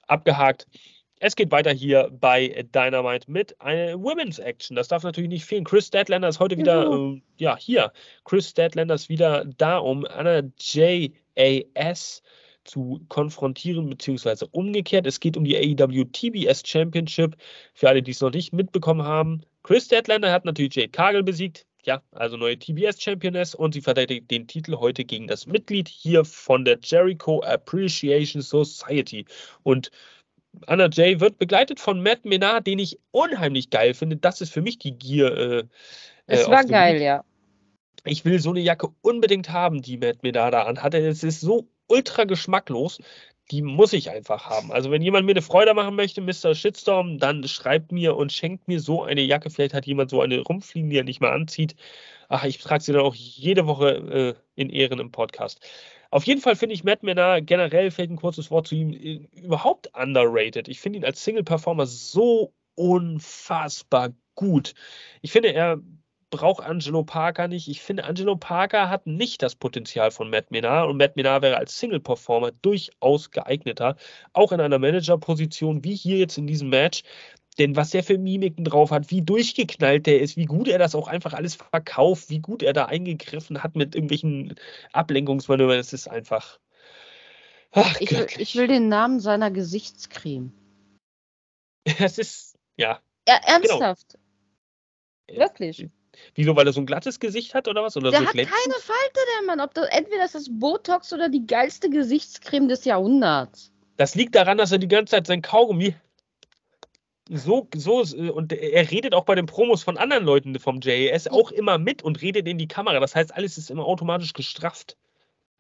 Abgehakt. Es geht weiter hier bei Dynamite mit einer Women's Action. Das darf natürlich nicht fehlen. Chris Statlander ist heute wieder, mhm. äh, ja, hier. Chris Statlander ist wieder da, um Anna JAS zu konfrontieren, beziehungsweise umgekehrt. Es geht um die AEW TBS Championship. Für alle, die es noch nicht mitbekommen haben. Chris Statlander hat natürlich Jade Cargill besiegt. Ja, also neue TBS Championess und sie verteidigt den Titel heute gegen das Mitglied hier von der Jericho Appreciation Society. Und Anna Jay wird begleitet von Matt Menard, den ich unheimlich geil finde. Das ist für mich die Gier. Äh, es äh, war geil, Gebiet. ja. Ich will so eine Jacke unbedingt haben, die Matt Menard da anhatte. Es ist so ultra geschmacklos. Die muss ich einfach haben. Also, wenn jemand mir eine Freude machen möchte, Mr. Shitstorm, dann schreibt mir und schenkt mir so eine Jacke. Vielleicht hat jemand so eine rumfliegen, die er nicht mal anzieht. Ach, ich trage sie dann auch jede Woche äh, in Ehren im Podcast. Auf jeden Fall finde ich Matt Menard generell, fällt ein kurzes Wort zu ihm, äh, überhaupt underrated. Ich finde ihn als Single-Performer so unfassbar gut. Ich finde, er braucht Angelo Parker nicht. Ich finde, Angelo Parker hat nicht das Potenzial von Matt Menard und Matt Menard wäre als Single-Performer durchaus geeigneter, auch in einer Manager-Position wie hier jetzt in diesem Match. Denn was der für Mimiken drauf hat, wie durchgeknallt der ist, wie gut er das auch einfach alles verkauft, wie gut er da eingegriffen hat mit irgendwelchen Ablenkungsmanövern, das ist einfach. Ach, ich, will, ich will den Namen seiner Gesichtscreme. Das ist, ja. Ja, genau. ernsthaft. Genau. Wirklich. Wieso, weil er so ein glattes Gesicht hat oder was? Oder der so hat keine Falte, der Mann. Ob das, entweder ist das Botox oder die geilste Gesichtscreme des Jahrhunderts. Das liegt daran, dass er die ganze Zeit sein Kaugummi so, so, äh, und er redet auch bei den Promos von anderen Leuten vom JAS auch immer mit und redet in die Kamera. Das heißt, alles ist immer automatisch gestrafft.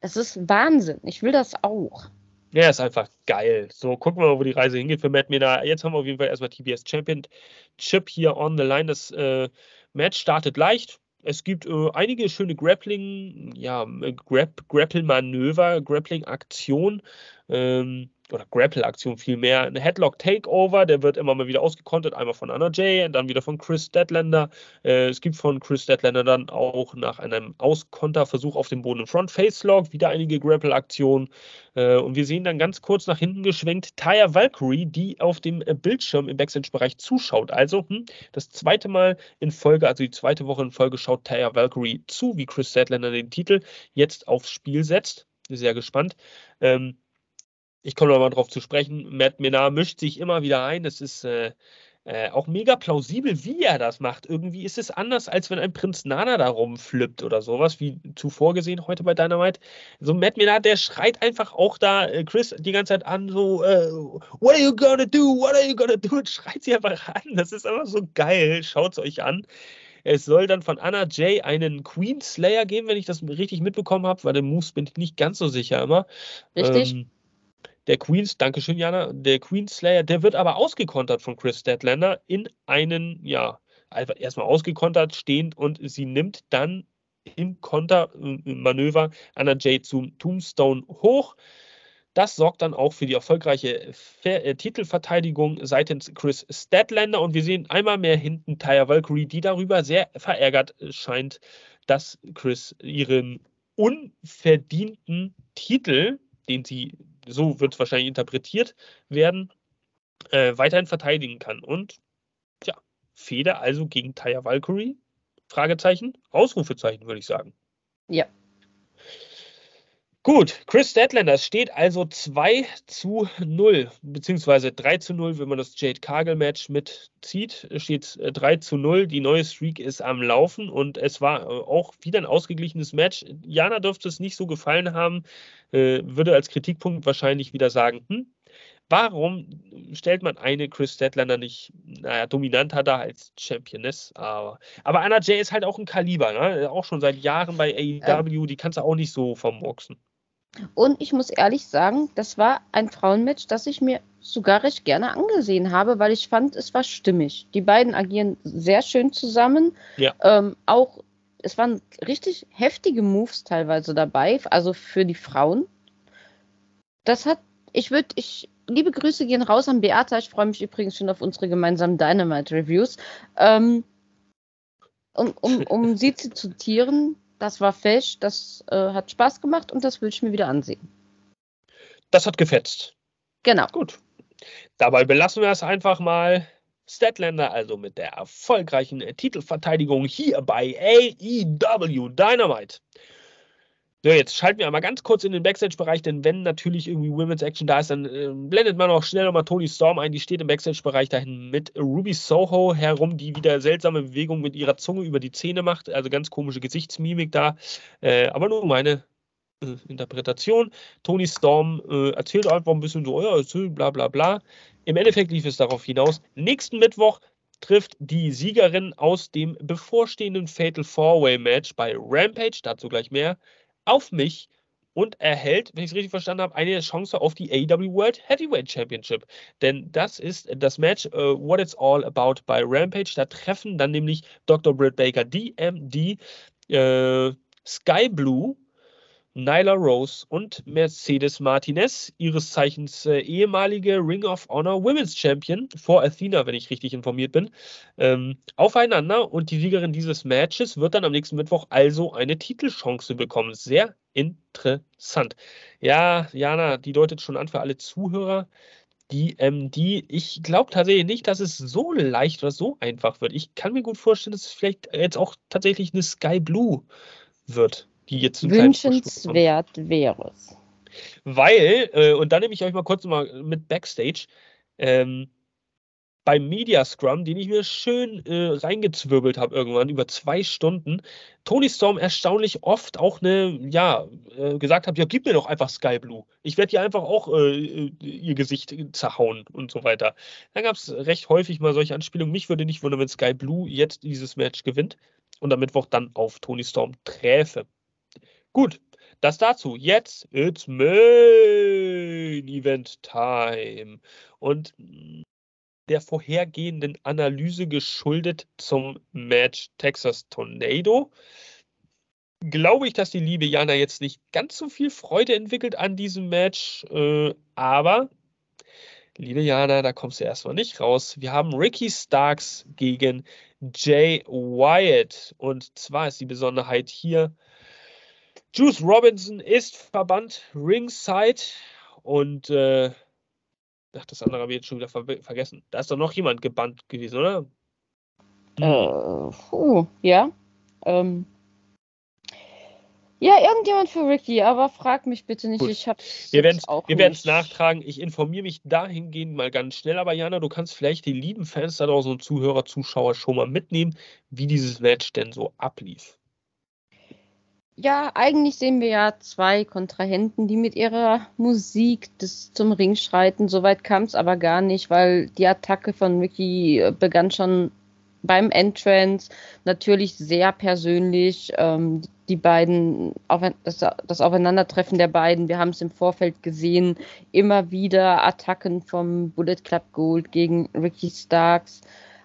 Das ist Wahnsinn. Ich will das auch. Ja, ist einfach geil. So, gucken wir mal, wo die Reise hingeht für Matt Mena. Jetzt haben wir auf jeden Fall erstmal TBS Championship hier on the line. Das äh, Match startet leicht. Es gibt äh, einige schöne Grappling, ja, äh, Grapp, Grapple-Manöver, Grappling-Aktion. Ähm, oder Grapple-Aktion vielmehr, ein Headlock-Takeover, der wird immer mal wieder ausgekontert, einmal von Anna Jay und dann wieder von Chris Deadlander. Äh, es gibt von Chris Deadlander dann auch nach einem Auskonterversuch auf dem Boden im Front-Face-Lock wieder einige Grapple-Aktionen. Äh, und wir sehen dann ganz kurz nach hinten geschwenkt Taya Valkyrie, die auf dem Bildschirm im Backstage-Bereich zuschaut. Also hm, das zweite Mal in Folge, also die zweite Woche in Folge, schaut Taya Valkyrie zu, wie Chris Deadlander den Titel jetzt aufs Spiel setzt. Sehr gespannt. Ähm, ich komme nochmal drauf zu sprechen. Matt Menard mischt sich immer wieder ein. Es ist, äh, äh, auch mega plausibel, wie er das macht. Irgendwie ist es anders, als wenn ein Prinz Nana da rumflippt oder sowas, wie zuvor gesehen heute bei Dynamite. So Matt Menard, der schreit einfach auch da äh, Chris die ganze Zeit an, so, äh, what are you gonna do, what are you gonna do, und schreit sie einfach an. Das ist einfach so geil, schaut es euch an. Es soll dann von Anna Jay einen Queen Slayer geben, wenn ich das richtig mitbekommen habe, weil den Moves bin ich nicht ganz so sicher immer. Richtig. Ähm, der Queens, Dankeschön, Jana, der Queen Slayer, der wird aber ausgekontert von Chris Statlander in einen, ja, einfach erstmal ausgekontert, stehend und sie nimmt dann im Kontermanöver Anna Jay zum Tombstone hoch. Das sorgt dann auch für die erfolgreiche Ver äh, Titelverteidigung seitens Chris Statlander und wir sehen einmal mehr hinten Taya Valkyrie, die darüber sehr verärgert scheint, dass Chris ihren unverdienten Titel, den sie so wird es wahrscheinlich interpretiert werden, äh, weiterhin verteidigen kann. Und ja, Feder also gegen Taya Valkyrie? Fragezeichen, Ausrufezeichen, würde ich sagen. Ja. Gut, Chris Statlander steht also 2 zu 0, beziehungsweise 3 zu 0, wenn man das Jade Cargill Match mitzieht, steht 3 zu 0. Die neue Streak ist am Laufen und es war äh, auch wieder ein ausgeglichenes Match. Jana dürfte es nicht so gefallen haben, äh, würde als Kritikpunkt wahrscheinlich wieder sagen, hm, warum stellt man eine Chris Statlander nicht, naja, dominanter da als Championess? Aber, aber Anna Jay ist halt auch ein Kaliber, ne? auch schon seit Jahren bei AEW, die kannst du auch nicht so vermurksen. Und ich muss ehrlich sagen, das war ein Frauenmatch, das ich mir sogar recht gerne angesehen habe, weil ich fand, es war stimmig. Die beiden agieren sehr schön zusammen. Ja. Ähm, auch, es waren richtig heftige Moves teilweise dabei, also für die Frauen. Das hat, ich würde, ich, liebe Grüße gehen raus an Beata. Ich freue mich übrigens schon auf unsere gemeinsamen Dynamite-Reviews. Ähm, um, um, um sie zu zitieren, das war fesch, das äh, hat Spaß gemacht und das will ich mir wieder ansehen. Das hat gefetzt. Genau. Gut. Dabei belassen wir es einfach mal. Statlander also mit der erfolgreichen Titelverteidigung hier bei AEW Dynamite. So, jetzt schalten wir einmal ganz kurz in den Backstage-Bereich, denn wenn natürlich irgendwie Women's Action da ist, dann äh, blendet man auch schnell nochmal Tony Storm ein. Die steht im Backstage-Bereich dahin mit Ruby Soho herum, die wieder seltsame Bewegungen mit ihrer Zunge über die Zähne macht. Also ganz komische Gesichtsmimik da. Äh, aber nur meine äh, Interpretation. Tony Storm äh, erzählt einfach ein bisschen so, ja, bla bla bla. Im Endeffekt lief es darauf hinaus. Nächsten Mittwoch trifft die Siegerin aus dem bevorstehenden Fatal Four-Way Match bei Rampage, dazu gleich mehr, auf mich und erhält, wenn ich es richtig verstanden habe, eine Chance auf die AEW World Heavyweight Championship. Denn das ist das Match uh, What It's All About bei Rampage. Da treffen dann nämlich Dr. Britt Baker, DMD, äh, Sky Blue Nyla Rose und Mercedes Martinez, ihres Zeichens äh, ehemalige Ring of Honor Women's Champion vor Athena, wenn ich richtig informiert bin, ähm, aufeinander und die Siegerin dieses Matches wird dann am nächsten Mittwoch also eine Titelchance bekommen. Sehr interessant. Ja, Jana, die deutet schon an für alle Zuhörer. Die MD, ich glaube tatsächlich nicht, dass es so leicht oder so einfach wird. Ich kann mir gut vorstellen, dass es vielleicht jetzt auch tatsächlich eine Sky Blue wird die jetzt Wünschenswert wäre es. Weil, äh, und dann nehme ich euch mal kurz mal mit Backstage, ähm, beim Media Scrum, den ich mir schön äh, reingezwirbelt habe irgendwann über zwei Stunden, Tony Storm erstaunlich oft auch eine, ja, äh, gesagt hat, ja, gib mir doch einfach Sky Blue. Ich werde ihr einfach auch äh, ihr Gesicht zerhauen und so weiter. Dann gab es recht häufig mal solche Anspielungen. Mich würde nicht wundern, wenn Sky Blue jetzt dieses Match gewinnt und am Mittwoch dann auf Tony Storm träfe. Gut, das dazu. Jetzt it's Main Event Time. Und der vorhergehenden Analyse geschuldet zum Match Texas Tornado, glaube ich, dass die liebe Jana jetzt nicht ganz so viel Freude entwickelt an diesem Match. Äh, aber, liebe Jana, da kommst du erstmal nicht raus. Wir haben Ricky Starks gegen Jay Wyatt. Und zwar ist die Besonderheit hier, Juice Robinson ist verbannt ringside und äh, ach, das andere habe ich jetzt schon wieder ver vergessen. Da ist doch noch jemand gebannt gewesen, oder? Äh, uh, ja. Ähm, Ja, irgendjemand für Ricky, aber frag mich bitte nicht. Gut. Ich habe Wir werden es nachtragen. Ich informiere mich dahingehend mal ganz schnell. Aber Jana, du kannst vielleicht die lieben Fans da draußen und Zuhörer, Zuschauer schon mal mitnehmen, wie dieses Match denn so ablief. Ja, eigentlich sehen wir ja zwei Kontrahenten, die mit ihrer Musik des, zum Ring schreiten. Soweit kam es aber gar nicht, weil die Attacke von Ricky äh, begann schon beim Entrance. Natürlich sehr persönlich. Ähm, die beiden, das, das Aufeinandertreffen der beiden, wir haben es im Vorfeld gesehen, immer wieder Attacken vom Bullet Club Gold gegen Ricky Starks.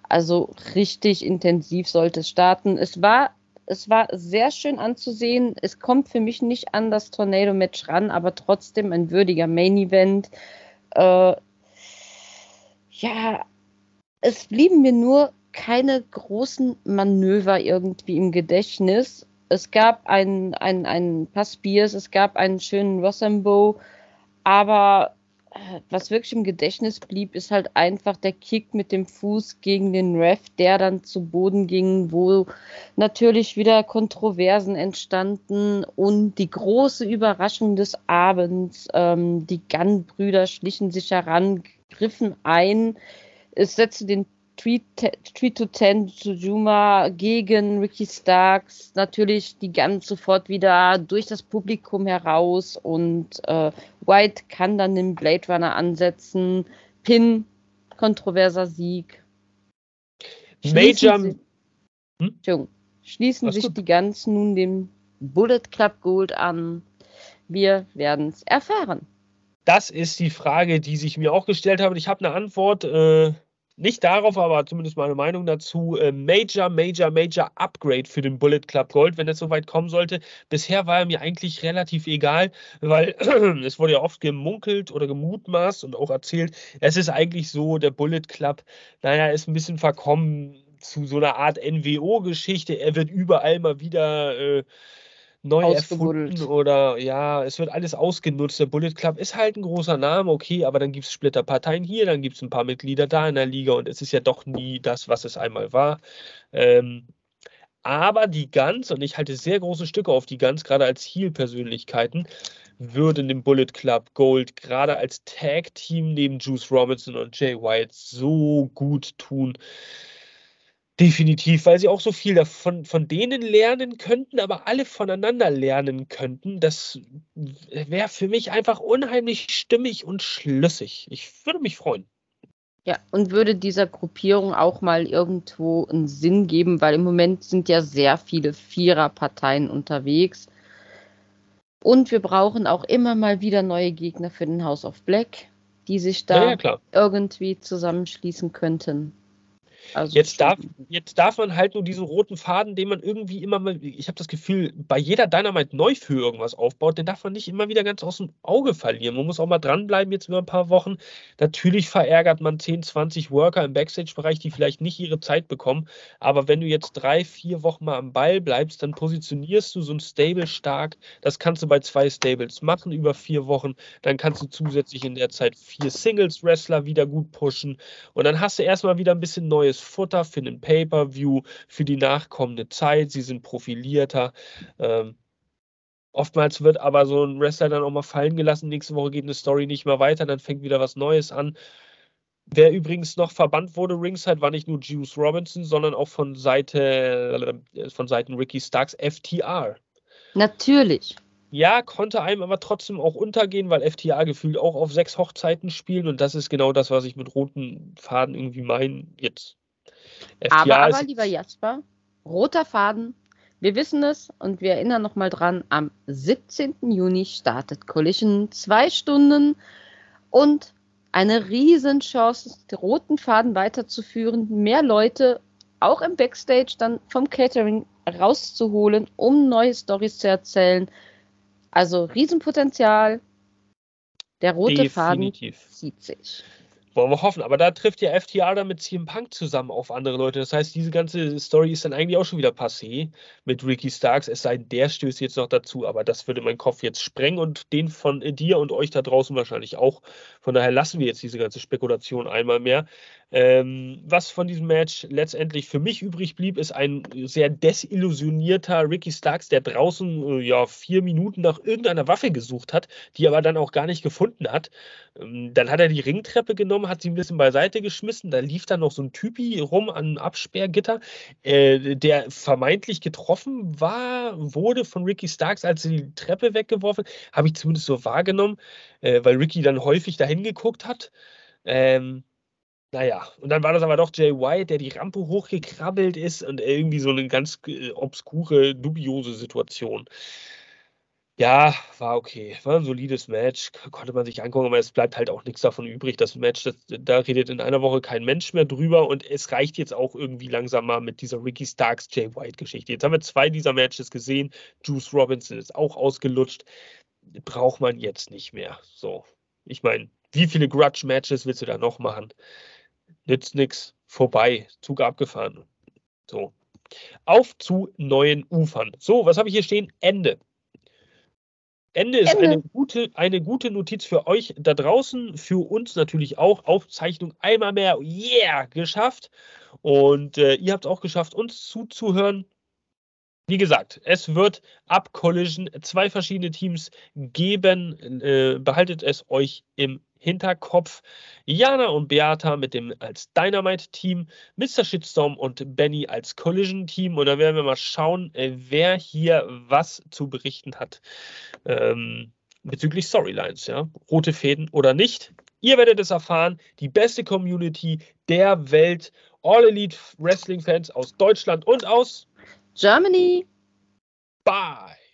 Also richtig intensiv sollte es starten. Es war es war sehr schön anzusehen. Es kommt für mich nicht an das Tornado-Match ran, aber trotzdem ein würdiger Main-Event. Äh, ja, es blieben mir nur keine großen Manöver irgendwie im Gedächtnis. Es gab ein, ein, ein paar Spears, es gab einen schönen Rossambo, aber was wirklich im Gedächtnis blieb, ist halt einfach der Kick mit dem Fuß gegen den Ref, der dann zu Boden ging, wo natürlich wieder Kontroversen entstanden und die große Überraschung des Abends. Ähm, die Gunn-Brüder schlichen sich heran, griffen ein. Es setzte den 3 to 10 zu Juma gegen Ricky Starks. Natürlich die ganz sofort wieder durch das Publikum heraus und äh, White kann dann den Blade Runner ansetzen. Pin, kontroverser Sieg. Major. Schließen, sie, hm? schließen sich gut. die Guns nun dem Bullet Club Gold an. Wir werden es erfahren. Das ist die Frage, die sich mir auch gestellt habe. Ich habe eine Antwort. Äh nicht darauf, aber zumindest meine Meinung dazu, äh, Major, Major, Major Upgrade für den Bullet Club Gold, wenn es soweit kommen sollte. Bisher war er mir eigentlich relativ egal, weil es wurde ja oft gemunkelt oder gemutmaßt und auch erzählt, es ist eigentlich so, der Bullet Club, naja, ist ein bisschen verkommen zu so einer Art NWO-Geschichte. Er wird überall mal wieder äh, neu erfunden oder ja, es wird alles ausgenutzt. Der Bullet Club ist halt ein großer Name, okay, aber dann gibt es Splitterparteien hier, dann gibt es ein paar Mitglieder da in der Liga und es ist ja doch nie das, was es einmal war. Ähm, aber die Guns, und ich halte sehr große Stücke auf die Guns, gerade als Heel-Persönlichkeiten, würden dem Bullet Club Gold gerade als Tag-Team neben Juice Robinson und Jay White so gut tun. Definitiv, weil sie auch so viel davon von denen lernen könnten, aber alle voneinander lernen könnten. Das wäre für mich einfach unheimlich stimmig und schlüssig. Ich würde mich freuen. Ja, und würde dieser Gruppierung auch mal irgendwo einen Sinn geben, weil im Moment sind ja sehr viele Viererparteien unterwegs. Und wir brauchen auch immer mal wieder neue Gegner für den House of Black, die sich da ja, ja, irgendwie zusammenschließen könnten. Also jetzt, darf, jetzt darf man halt nur diesen roten Faden, den man irgendwie immer mal, ich habe das Gefühl, bei jeder Dynamite neu für irgendwas aufbaut, den darf man nicht immer wieder ganz aus dem Auge verlieren. Man muss auch mal dranbleiben jetzt über ein paar Wochen. Natürlich verärgert man 10, 20 Worker im Backstage-Bereich, die vielleicht nicht ihre Zeit bekommen. Aber wenn du jetzt drei, vier Wochen mal am Ball bleibst, dann positionierst du so ein Stable stark. Das kannst du bei zwei Stables machen über vier Wochen. Dann kannst du zusätzlich in der Zeit vier Singles-Wrestler wieder gut pushen. Und dann hast du erstmal wieder ein bisschen neues neues Futter für den Pay-per-View, für die nachkommende Zeit. Sie sind profilierter. Ähm, oftmals wird aber so ein Wrestler dann auch mal fallen gelassen. Nächste Woche geht eine Story nicht mehr weiter, dann fängt wieder was Neues an. Wer übrigens noch verbannt wurde, Ringside, war nicht nur Juice Robinson, sondern auch von Seite äh, von Seiten Ricky Starks FTR. Natürlich. Ja, konnte einem aber trotzdem auch untergehen, weil FTA gefühlt auch auf sechs Hochzeiten spielen und das ist genau das, was ich mit roten Faden irgendwie meine. Jetzt FTA aber, aber lieber Jasper, roter Faden, wir wissen es und wir erinnern nochmal dran, am 17. Juni startet Collision, zwei Stunden und eine Riesenchance, den roten Faden weiterzuführen, mehr Leute auch im Backstage dann vom Catering rauszuholen, um neue Stories zu erzählen. Also Riesenpotenzial. Der rote Definitiv. Faden zieht sich. Wollen wir hoffen. Aber da trifft ja FTR dann mit CM Punk zusammen auf andere Leute. Das heißt, diese ganze Story ist dann eigentlich auch schon wieder passé mit Ricky Starks. Es sei denn, der stößt jetzt noch dazu. Aber das würde meinen Kopf jetzt sprengen und den von dir und euch da draußen wahrscheinlich auch. Von daher lassen wir jetzt diese ganze Spekulation einmal mehr. Ähm, was von diesem Match letztendlich für mich übrig blieb, ist ein sehr desillusionierter Ricky Starks, der draußen äh, ja vier Minuten nach irgendeiner Waffe gesucht hat, die aber dann auch gar nicht gefunden hat. Ähm, dann hat er die Ringtreppe genommen, hat sie ein bisschen beiseite geschmissen. Da lief dann noch so ein Typi rum an Absperrgitter, äh, der vermeintlich getroffen war, wurde von Ricky Starks, als er die Treppe weggeworfen. Habe ich zumindest so wahrgenommen, äh, weil Ricky dann häufig dahin geguckt hat. Ähm, naja, und dann war das aber doch Jay White, der die Rampe hochgekrabbelt ist und irgendwie so eine ganz äh, obskure, dubiose Situation. Ja, war okay. War ein solides Match. Konnte man sich angucken, aber es bleibt halt auch nichts davon übrig. Das Match, das, da redet in einer Woche kein Mensch mehr drüber und es reicht jetzt auch irgendwie langsam mal mit dieser Ricky Starks Jay White Geschichte. Jetzt haben wir zwei dieser Matches gesehen. Juice Robinson ist auch ausgelutscht. Braucht man jetzt nicht mehr. So. Ich meine, wie viele Grudge-Matches willst du da noch machen? Nützt nichts, vorbei, Zug abgefahren. So. Auf zu neuen Ufern. So, was habe ich hier stehen? Ende. Ende ist Ende. Eine, gute, eine gute Notiz für euch da draußen, für uns natürlich auch. Aufzeichnung einmal mehr, yeah, geschafft. Und äh, ihr habt es auch geschafft, uns zuzuhören. Wie gesagt, es wird ab Collision zwei verschiedene Teams geben. Äh, behaltet es euch im Hinterkopf. Jana und Beata mit dem als Dynamite-Team, Mr. Shitstorm und Benny als Collision-Team. Und dann werden wir mal schauen, äh, wer hier was zu berichten hat ähm, bezüglich Storylines. Ja? Rote Fäden oder nicht. Ihr werdet es erfahren. Die beste Community der Welt. All Elite Wrestling-Fans aus Deutschland und aus Germany. Bye.